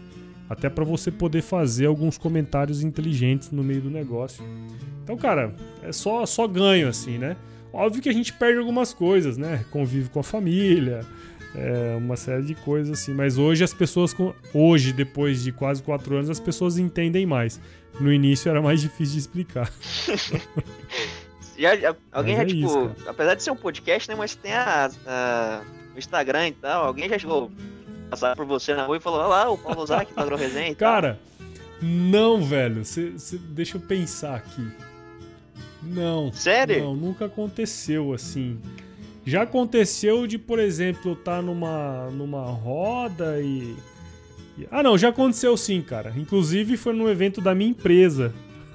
Até para você poder fazer alguns comentários inteligentes no meio do negócio. Então, cara, é só, só ganho assim, né? Óbvio que a gente perde algumas coisas, né? Convive com a família, é, uma série de coisas assim. Mas hoje as pessoas, hoje, depois de quase quatro anos, as pessoas entendem mais. No início era mais difícil de explicar. já, já, alguém mas já, é tipo, isso, apesar de ser um podcast, né, mas tem a, a, o Instagram e tal, alguém já chegou passar por você na rua e falou, olha lá, o Paulo Zac do AgroResenha e Cara, não, velho, cê, cê, deixa eu pensar aqui. Não. Sério? Não, nunca aconteceu assim. Já aconteceu de, por exemplo, estar tá numa, numa roda e, e. Ah, não, já aconteceu sim, cara. Inclusive foi num evento da minha empresa.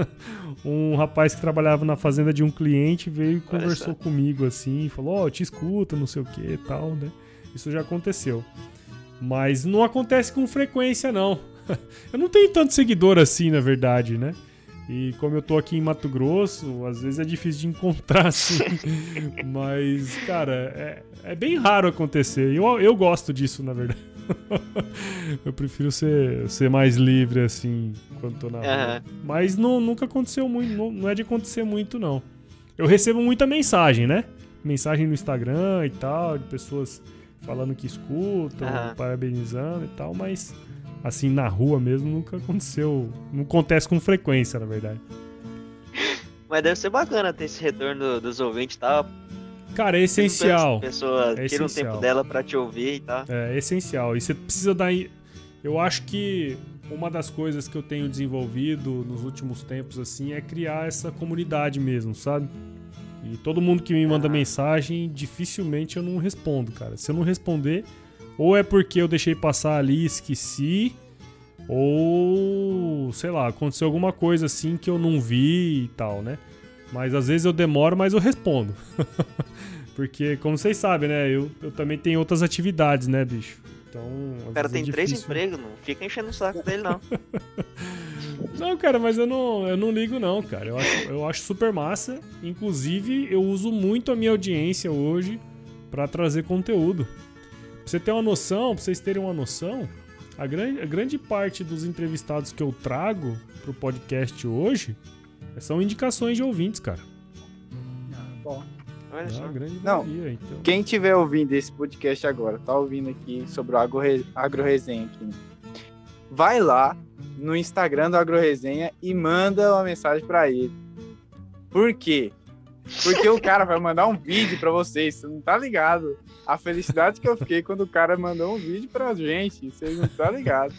um rapaz que trabalhava na fazenda de um cliente veio e conversou comigo assim, falou: Ó, oh, eu te escuto, não sei o que e tal, né? Isso já aconteceu. Mas não acontece com frequência, não. eu não tenho tanto seguidor assim, na verdade, né? E como eu tô aqui em Mato Grosso, às vezes é difícil de encontrar, assim. Mas, cara, é, é bem raro acontecer. Eu, eu gosto disso, na verdade. eu prefiro ser, ser mais livre, assim, quando tô na rua. Mas não, nunca aconteceu muito, não, não é de acontecer muito, não. Eu recebo muita mensagem, né? Mensagem no Instagram e tal, de pessoas falando que escutam, uhum. parabenizando e tal, mas assim, na rua mesmo, nunca aconteceu. Não acontece com frequência, na verdade. Mas deve ser bacana ter esse retorno dos ouvintes e tal. Cara, é essencial. Pessoa é tira essencial. um tempo dela para te ouvir e tal. É, é essencial. E você precisa dar. Eu acho que uma das coisas que eu tenho desenvolvido nos últimos tempos, assim, é criar essa comunidade mesmo, sabe? E todo mundo que me manda ah. mensagem, dificilmente eu não respondo, cara. Se eu não responder, ou é porque eu deixei passar ali e esqueci, ou sei lá, aconteceu alguma coisa assim que eu não vi e tal, né? Mas às vezes eu demoro, mas eu respondo. porque, como vocês sabem, né? Eu, eu também tenho outras atividades, né, bicho? Então. O cara tem é três empregos, não fica enchendo o saco dele, não. não, cara, mas eu não, eu não ligo, não, cara. Eu acho, eu acho super massa. Inclusive, eu uso muito a minha audiência hoje para trazer conteúdo você ter uma noção, pra vocês terem uma noção, a grande, a grande parte dos entrevistados que eu trago pro podcast hoje são indicações de ouvintes, cara. Ah, bom. Olha só. Não, maioria, então. quem tiver ouvindo esse podcast agora, tá ouvindo aqui sobre o Agro, Agro Resenha aqui, vai lá no Instagram do Agro Resenha e manda uma mensagem para ele. Por quê? Porque o cara vai mandar um vídeo para vocês, você não tá ligado? A felicidade que eu fiquei quando o cara mandou um vídeo pra gente, vocês não tá ligado?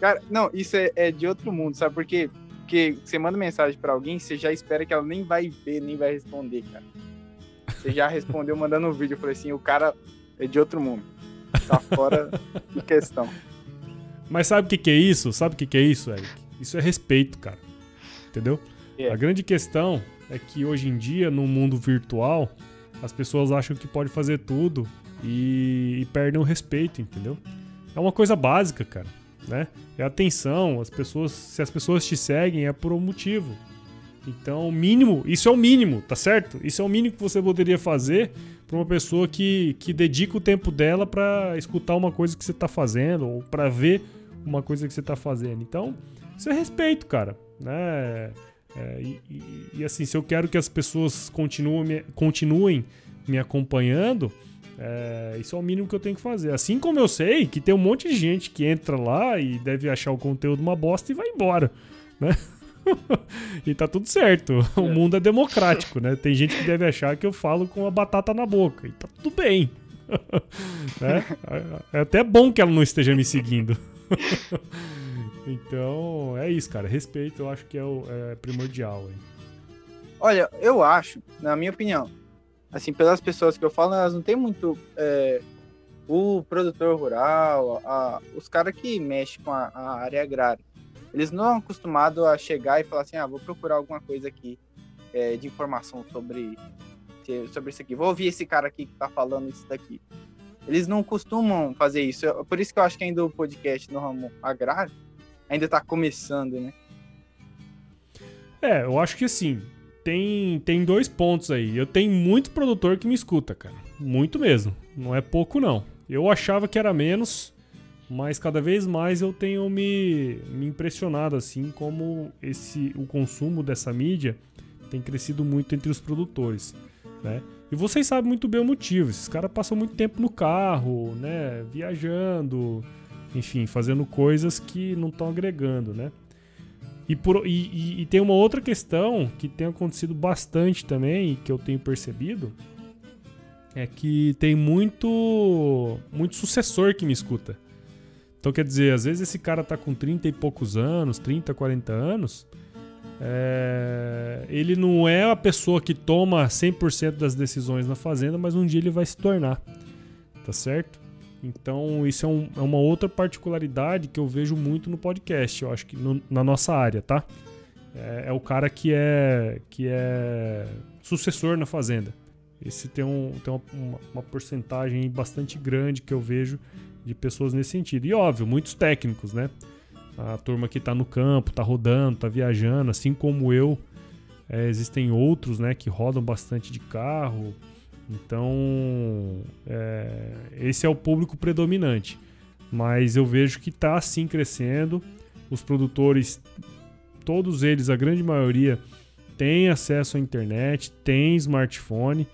Cara, não, isso é, é, de outro mundo, sabe por quê? Porque você manda mensagem para alguém, você já espera que ela nem vai ver, nem vai responder, cara. Você já respondeu mandando um vídeo, eu falei assim, o cara é de outro mundo. Tá fora de questão. Mas sabe o que, que é isso? Sabe o que, que é isso, Eric? Isso é respeito, cara. Entendeu? É. A grande questão é que hoje em dia, no mundo virtual, as pessoas acham que pode fazer tudo e, e perdem o respeito, entendeu? É uma coisa básica, cara, né? É atenção, as pessoas, se as pessoas te seguem é por um motivo. Então, o mínimo, isso é o mínimo, tá certo? Isso é o mínimo que você poderia fazer para uma pessoa que, que dedica o tempo dela para escutar uma coisa que você tá fazendo ou para ver uma coisa que você tá fazendo. Então, isso é respeito, cara, né? É, e, e, e, assim, se eu quero que as pessoas continuem me, continuem me acompanhando, é, isso é o mínimo que eu tenho que fazer. Assim como eu sei que tem um monte de gente que entra lá e deve achar o conteúdo uma bosta e vai embora, né? e tá tudo certo. O é. mundo é democrático, né? Tem gente que deve achar que eu falo com a batata na boca. E tá tudo bem. né? É até bom que ela não esteja me seguindo. Então, é isso, cara. Respeito, eu acho que é, o, é primordial. Hein? Olha, eu acho, na minha opinião, assim, pelas pessoas que eu falo, elas não têm muito. É, o produtor rural, a, os caras que mexem com a, a, área agrária, eles não estão acostumados a chegar e falar assim: ah, vou procurar alguma coisa aqui é, de informação sobre, sobre isso aqui. Vou ouvir esse cara aqui que tá falando isso daqui. Eles não costumam fazer isso. Por isso que eu acho que ainda o podcast no ramo agrário ainda tá começando, né? É, eu acho que assim, tem, tem dois pontos aí. Eu tenho muito produtor que me escuta, cara. Muito mesmo. Não é pouco, não. Eu achava que era menos, mas cada vez mais eu tenho me, me impressionado, assim, como esse o consumo dessa mídia tem crescido muito entre os produtores, né? E vocês sabem muito bem o motivo. Esses caras passam muito tempo no carro, né? Viajando, enfim, fazendo coisas que não estão agregando, né? E, por, e, e, e, tem uma outra questão que tem acontecido bastante também, que eu tenho percebido, é que tem muito, muito sucessor que me escuta. Então, quer dizer, às vezes esse cara tá com 30 e poucos anos, 30, 40 anos, é, ele não é a pessoa que toma 100% das decisões na fazenda, mas um dia ele vai se tornar, tá certo? Então, isso é, um, é, uma outra particularidade que eu vejo muito no podcast, eu acho que no, na nossa área, tá? É, é, o cara que é, que é sucessor na fazenda. Esse tem, um, tem uma, uma, porcentagem bastante grande que eu vejo de pessoas nesse sentido. E óbvio, muitos técnicos, né? A turma que está no campo, está rodando, está viajando, assim como eu. É, existem outros, né, que rodam bastante de carro, então, é, esse é o público predominante. Mas eu vejo que está sim crescendo. Os produtores, todos eles, a grande maioria, tem acesso à internet, tem smartphone.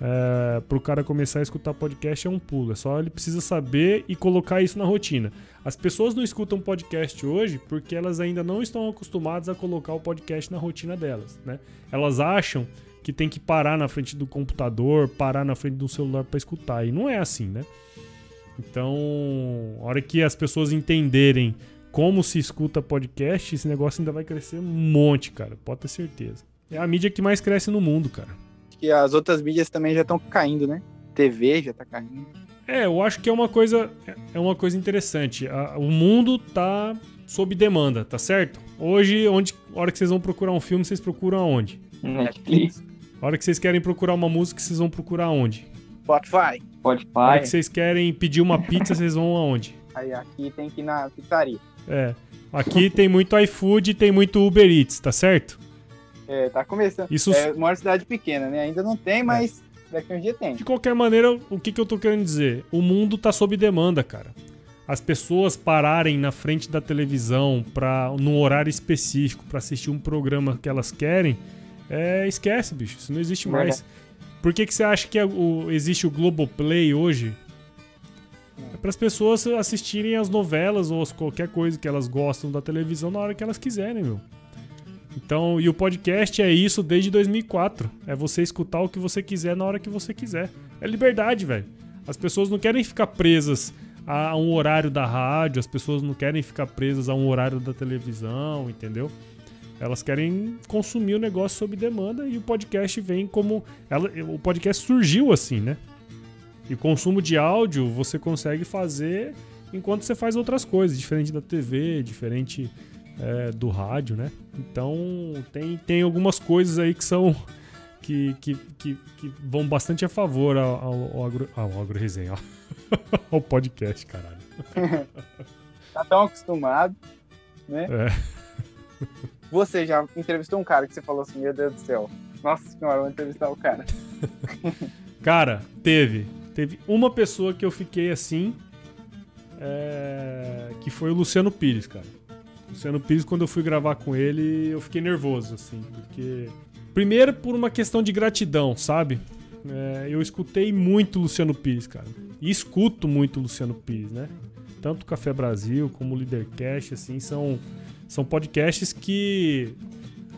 É, para o cara começar a escutar podcast é um pulo. É só ele precisa saber e colocar isso na rotina. As pessoas não escutam podcast hoje porque elas ainda não estão acostumadas a colocar o podcast na rotina delas. Né? Elas acham que tem que parar na frente do computador, parar na frente do celular para escutar. E não é assim, né? Então, a hora que as pessoas entenderem como se escuta podcast, esse negócio ainda vai crescer um monte, cara. Pode ter certeza. É a mídia que mais cresce no mundo, cara. Acho que as outras mídias também já estão caindo, né? TV já tá caindo. É, eu acho que é uma coisa, é uma coisa interessante. o mundo tá sob demanda, tá certo? Hoje, onde, a hora que vocês vão procurar um filme, vocês procuram aonde? Netflix. A hora que vocês querem procurar uma música, vocês vão procurar onde? Spotify. Spotify. A hora que vocês querem pedir uma pizza, vocês vão aonde? Aí aqui tem que ir na pizzaria. É. Aqui tem muito iFood e tem muito Uber Eats, tá certo? É, tá começando. Isso... É uma cidade pequena, né? Ainda não tem, mas é. daqui a um dia tem. De qualquer maneira, o que, que eu tô querendo dizer? O mundo tá sob demanda, cara. As pessoas pararem na frente da televisão para num horário específico para assistir um programa que elas querem é, esquece, bicho. Isso não existe mais. Por que, que você acha que o, existe o Globoplay hoje? É para as pessoas assistirem as novelas ou qualquer coisa que elas gostam da televisão na hora que elas quiserem, meu. Então, e o podcast é isso desde 2004. É você escutar o que você quiser na hora que você quiser. É liberdade, velho. As pessoas não querem ficar presas a um horário da rádio, as pessoas não querem ficar presas a um horário da televisão, entendeu? Elas querem consumir o negócio sob demanda e o podcast vem como. Ela, o podcast surgiu assim, né? E o consumo de áudio você consegue fazer enquanto você faz outras coisas, diferente da TV, diferente é, do rádio, né? Então tem, tem algumas coisas aí que são. Que, que, que, que vão bastante a favor ao, ao, ao, agro, ao agro resenha, ao podcast, caralho. tá tão acostumado, né? É. Você já entrevistou um cara que você falou assim, meu Deus do céu, nossa senhora, vou entrevistar o cara. cara, teve. Teve uma pessoa que eu fiquei assim, é... que foi o Luciano Pires, cara. Luciano Pires, quando eu fui gravar com ele, eu fiquei nervoso, assim, porque. Primeiro por uma questão de gratidão, sabe? É, eu escutei muito Luciano Pires, cara. E escuto muito Luciano Pires, né? Tanto Café Brasil como o Leadercast, assim, são são podcasts que.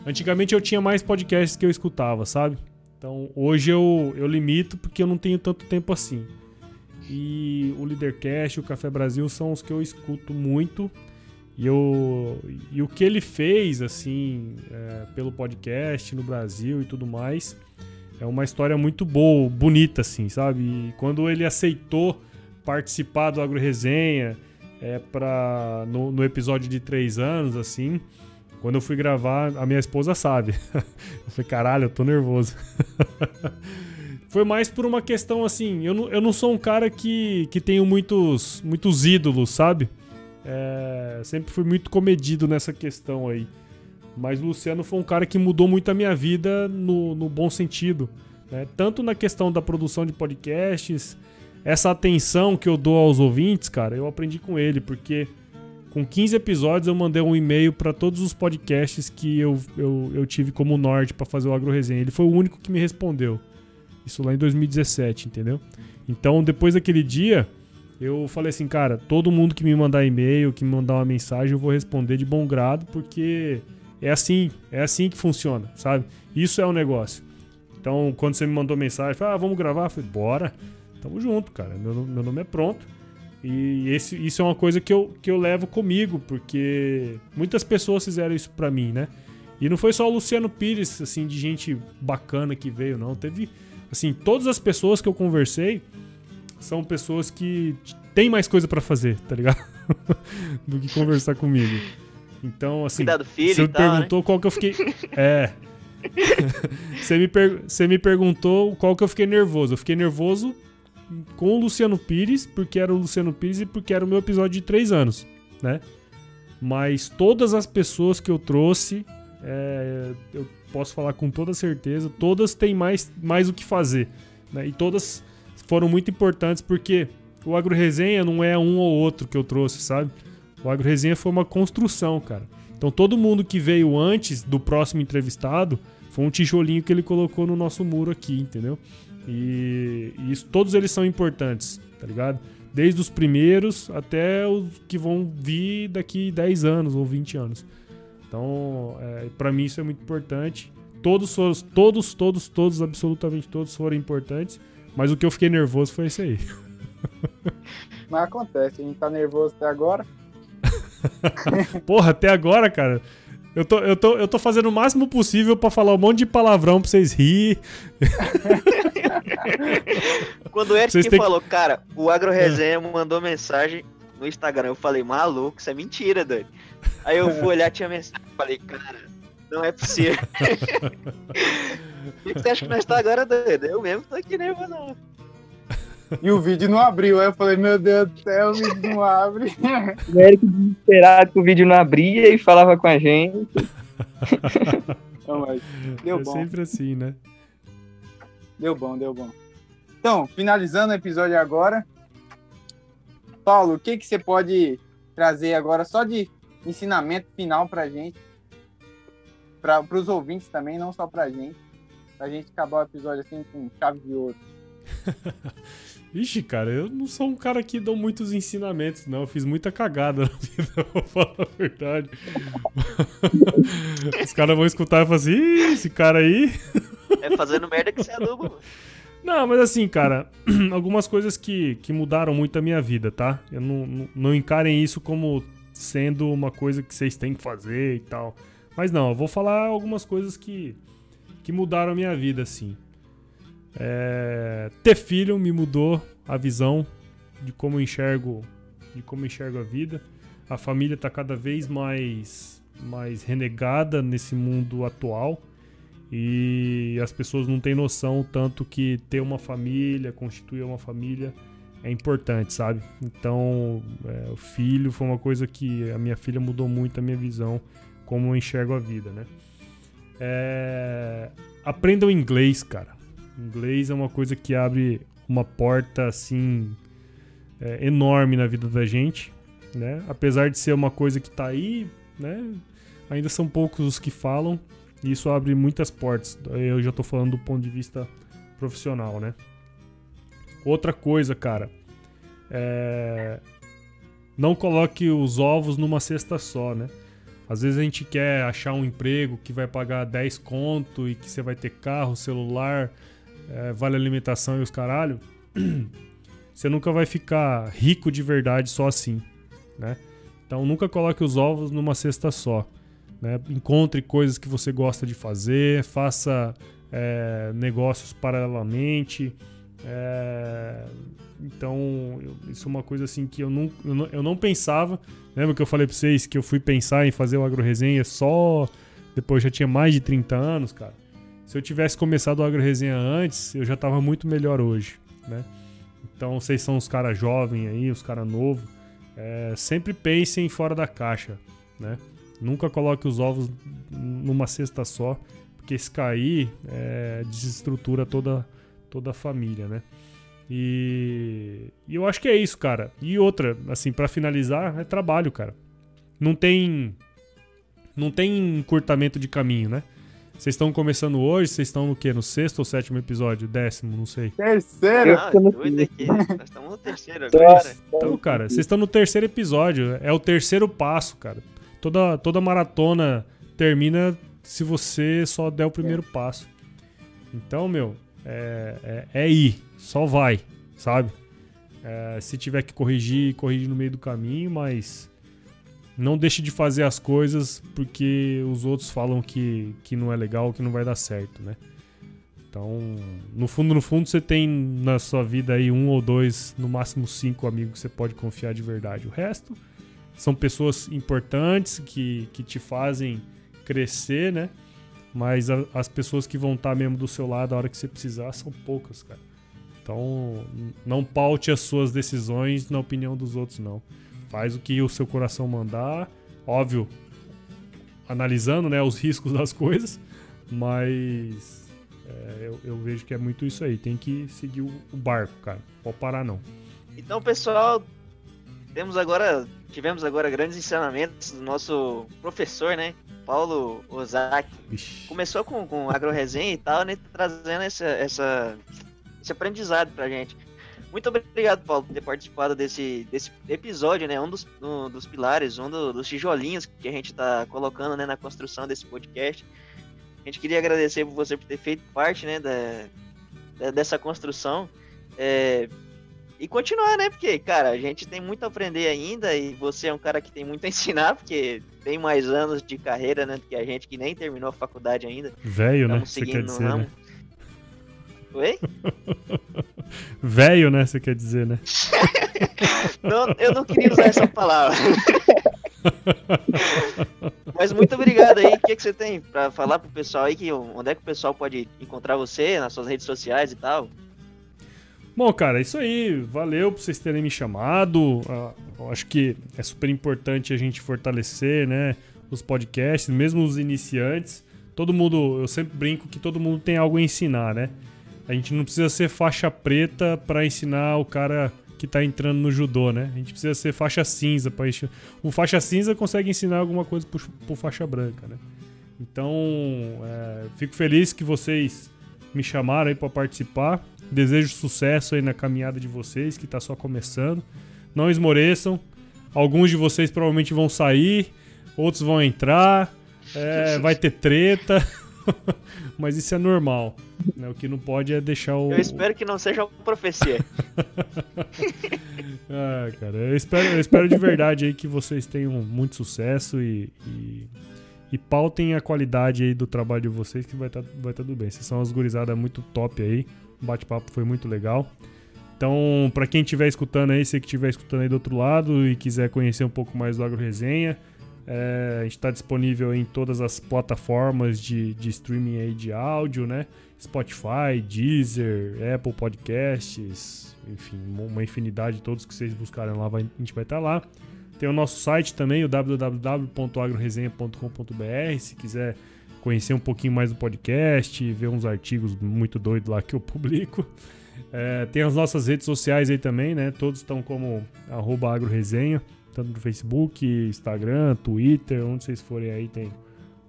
Antigamente eu tinha mais podcasts que eu escutava, sabe? Então hoje eu, eu limito porque eu não tenho tanto tempo assim. E o Leadercast, o Café Brasil são os que eu escuto muito. E, eu, e o que ele fez, assim, é, pelo podcast no Brasil e tudo mais, é uma história muito boa, bonita, assim, sabe? E quando ele aceitou participar do Agro Resenha, é, pra, no, no episódio de três anos, assim, quando eu fui gravar, a minha esposa sabe. eu falei, caralho, eu tô nervoso. Foi mais por uma questão assim, eu não, eu não sou um cara que, que tenho muitos, muitos ídolos, sabe? É, sempre fui muito comedido nessa questão aí. Mas o Luciano foi um cara que mudou muito a minha vida no, no bom sentido. Né? Tanto na questão da produção de podcasts, essa atenção que eu dou aos ouvintes, cara, eu aprendi com ele, porque com 15 episódios eu mandei um e-mail para todos os podcasts que eu, eu, eu tive como norte para fazer o Agro Resenha. Ele foi o único que me respondeu. Isso lá em 2017, entendeu? Então, depois daquele dia, eu falei assim, cara, todo mundo que me mandar e-mail, que me mandar uma mensagem, eu vou responder de bom grado, porque é assim, é assim que funciona, sabe? Isso é o um negócio. Então, quando você me mandou mensagem, falei, ah, vamos gravar, eu falei, bora, tamo junto, cara, meu, meu nome é pronto. E esse, isso é uma coisa que eu, que eu levo comigo, porque muitas pessoas fizeram isso pra mim, né? E não foi só o Luciano Pires, assim, de gente bacana que veio, não. Teve, assim, todas as pessoas que eu conversei, são pessoas que têm mais coisa para fazer, tá ligado? Do que conversar comigo. Então, assim, Cuidado, filho você me tal, perguntou né? qual que eu fiquei. É. você, me per... você me perguntou qual que eu fiquei nervoso. Eu fiquei nervoso com o Luciano Pires, porque era o Luciano Pires e porque era o meu episódio de três anos, né? Mas todas as pessoas que eu trouxe, é, eu posso falar com toda certeza, todas têm mais, mais o que fazer. Né? E todas foram muito importantes porque o Agro Resenha não é um ou outro que eu trouxe, sabe? O Agro Resenha foi uma construção, cara. Então todo mundo que veio antes do próximo entrevistado foi um tijolinho que ele colocou no nosso muro aqui, entendeu? E, e isso, todos eles são importantes, tá ligado? Desde os primeiros até os que vão vir daqui 10 anos ou 20 anos. Então, é, para mim isso é muito importante. Todos, todos, todos, todos, absolutamente todos foram importantes. Mas o que eu fiquei nervoso foi esse aí. Mas acontece, a gente tá nervoso até agora. Porra, até agora, cara. Eu tô, eu, tô, eu tô fazendo o máximo possível pra falar um monte de palavrão pra vocês rir. Quando o Eric que- falou, cara, o Agro Resenha mandou mensagem no Instagram, eu falei, maluco, isso é mentira, doido. Aí eu fui olhar, tinha mensagem, falei, cara, não é possível. O que você acha que nós tá agora, doido? Eu mesmo tô aqui nervoso, não. E o vídeo não abriu. Aí eu falei, meu Deus do céu, o vídeo não abre. O Eric desesperado que o vídeo não abria e falava com a gente. Não, mas deu é bom, sempre assim, né? deu bom, deu bom. Então, finalizando o episódio agora. Paulo, o que, que você pode trazer agora só de ensinamento final pra gente? Para os ouvintes também, não só pra gente. Pra gente acabar o episódio assim com chave de ouro. Ixi, cara, eu não sou um cara que dou muitos ensinamentos, não. Eu fiz muita cagada na vida, vou falar a verdade. Os caras vão escutar e falar assim, Ih, esse cara aí. É fazendo merda que você é. Não, mas assim, cara, algumas coisas que, que mudaram muito a minha vida, tá? Eu não, não, não encarem isso como sendo uma coisa que vocês têm que fazer e tal. Mas não, eu vou falar algumas coisas que, que mudaram a minha vida, assim. É, ter filho me mudou a visão de como enxergo, de como enxergo a vida. A família tá cada vez mais, mais renegada nesse mundo atual. E as pessoas não têm noção tanto que ter uma família, constituir uma família é importante, sabe? Então, é, o filho foi uma coisa que a minha filha mudou muito a minha visão, como eu enxergo a vida, né? É, aprendam inglês, cara. Inglês é uma coisa que abre uma porta assim é, enorme na vida da gente, né? Apesar de ser uma coisa que tá aí, né? Ainda são poucos os que falam. E isso abre muitas portas. Eu já tô falando do ponto de vista profissional, né? Outra coisa, cara. É... Não coloque os ovos numa cesta só, né? Às vezes a gente quer achar um emprego que vai pagar 10 conto e que você vai ter carro, celular, é, vale alimentação e os caralho. Você nunca vai ficar rico de verdade só assim, né? Então nunca coloque os ovos numa cesta só. Né? Encontre coisas que você gosta de fazer, faça é, negócios paralelamente. É, então, eu, isso é uma coisa assim que eu não, eu não, eu não pensava. Lembra que eu falei pra vocês que eu fui pensar em fazer o AgroResenha só depois já tinha mais de 30 anos, cara. Se eu tivesse começado o AgroResenha antes, eu já tava muito melhor hoje, né? Então, vocês são os caras jovens aí, os caras novos. É, sempre pensem fora da caixa, né? Nunca coloque os ovos numa cesta só, porque se cair, é, desestrutura toda, toda a família, né? E, e, eu acho que é isso, cara. E outra, assim, para finalizar, é trabalho, cara. Não tem não tem encurtamento de caminho, né? Vocês estão começando hoje, vocês estão no quê? No sexto ou sétimo episódio? Décimo, não sei. Terceiro! Ah, doido aqui. Nós estamos no terceiro agora. Então, cara, vocês estão no terceiro episódio. É o terceiro passo, cara. Toda, toda maratona termina se você só der o primeiro passo. Então, meu, é, é, é ir. Só vai, sabe? É, se tiver que corrigir, corrige no meio do caminho, mas não deixe de fazer as coisas porque os outros falam que, que não é legal, que não vai dar certo, né? Então, no fundo, no fundo, você tem na sua vida aí um ou dois, no máximo cinco amigos que você pode confiar de verdade. O resto são pessoas importantes que, que te fazem crescer, né? Mas a, as pessoas que vão estar mesmo do seu lado a hora que você precisar são poucas, cara. Então, não paute as suas decisões na opinião dos outros, não. Faz o que o seu coração mandar, óbvio, analisando né, os riscos das coisas, mas é, eu, eu, vejo que é muito isso aí. Tem que seguir o, o barco, cara. Pode parar não. Então, pessoal, temos agora, tivemos agora grandes ensinamentos do nosso professor, né? Paulo Ozaki. Começou com, com agroresenha e tal, né? Trazendo essa, essa, esse aprendizado pra gente. Muito obrigado, Paulo, por ter participado desse, desse episódio, né? Um dos, um dos pilares, um do, dos tijolinhos que a gente está colocando né, na construção desse podcast. A gente queria agradecer por você por ter feito parte né, da, da dessa construção. É, e continuar, né? Porque, cara, a gente tem muito a aprender ainda e você é um cara que tem muito a ensinar, porque tem mais anos de carreira, né? Do que a gente que nem terminou a faculdade ainda. Velho, né? Você quer dizer. Né? Oi? Velho, né? Você quer dizer, né? não, eu não queria usar essa palavra. Mas muito obrigado aí. O que, é que você tem para falar pro pessoal aí? Que, onde é que o pessoal pode encontrar você nas suas redes sociais e tal? Bom, cara, é isso aí. Valeu por vocês terem me chamado. Uh, eu acho que é super importante a gente fortalecer, né? Os podcasts, mesmo os iniciantes. Todo mundo, eu sempre brinco que todo mundo tem algo a ensinar, né? A gente não precisa ser faixa preta para ensinar o cara que tá entrando no judô, né? A gente precisa ser faixa cinza para o faixa cinza consegue ensinar alguma coisa pro, pro faixa branca, né? Então, é, fico feliz que vocês me chamaram aí para participar. Desejo sucesso aí na caminhada de vocês, que tá só começando. Não esmoreçam. Alguns de vocês provavelmente vão sair, outros vão entrar. É, vai ter treta. Mas isso é normal. Né? O que não pode é deixar o. Eu espero que não seja uma profecia. ah, cara, eu espero, eu espero de verdade aí que vocês tenham muito sucesso e, e, e pautem a qualidade aí do trabalho de vocês que vai estar tá, vai tá tudo bem. Vocês são umas gurizadas muito top aí. O bate-papo foi muito legal. Então, para quem estiver escutando aí, você que estiver escutando aí do outro lado e quiser conhecer um pouco mais do Agro Resenha, é, a gente está disponível em todas as plataformas de, de streaming aí de áudio, né? Spotify, Deezer, Apple Podcasts, enfim, uma infinidade de todos que vocês buscarem lá, vai, a gente vai estar tá lá. Tem o nosso site também, o www.agroresenha.com.br, se quiser conhecer um pouquinho mais do podcast, ver uns artigos muito doidos lá que eu publico. É, tem as nossas redes sociais aí também, né? Todos estão como arroba agroresenha tanto no Facebook, Instagram, Twitter, onde vocês forem aí tem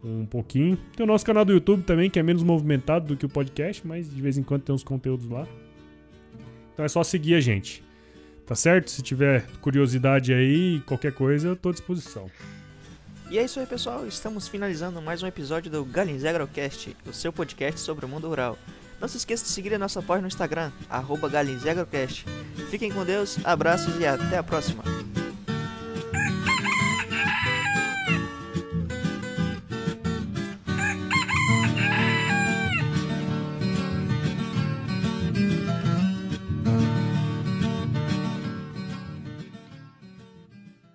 um pouquinho. Tem o nosso canal do YouTube também, que é menos movimentado do que o podcast, mas de vez em quando tem uns conteúdos lá. Então é só seguir a gente. Tá certo? Se tiver curiosidade aí, qualquer coisa, eu tô à disposição. E é isso aí, pessoal. Estamos finalizando mais um episódio do Galinhos Agrocast, o seu podcast sobre o mundo rural. Não se esqueça de seguir a nossa página no Instagram, arroba Fiquem com Deus, abraços e até a próxima.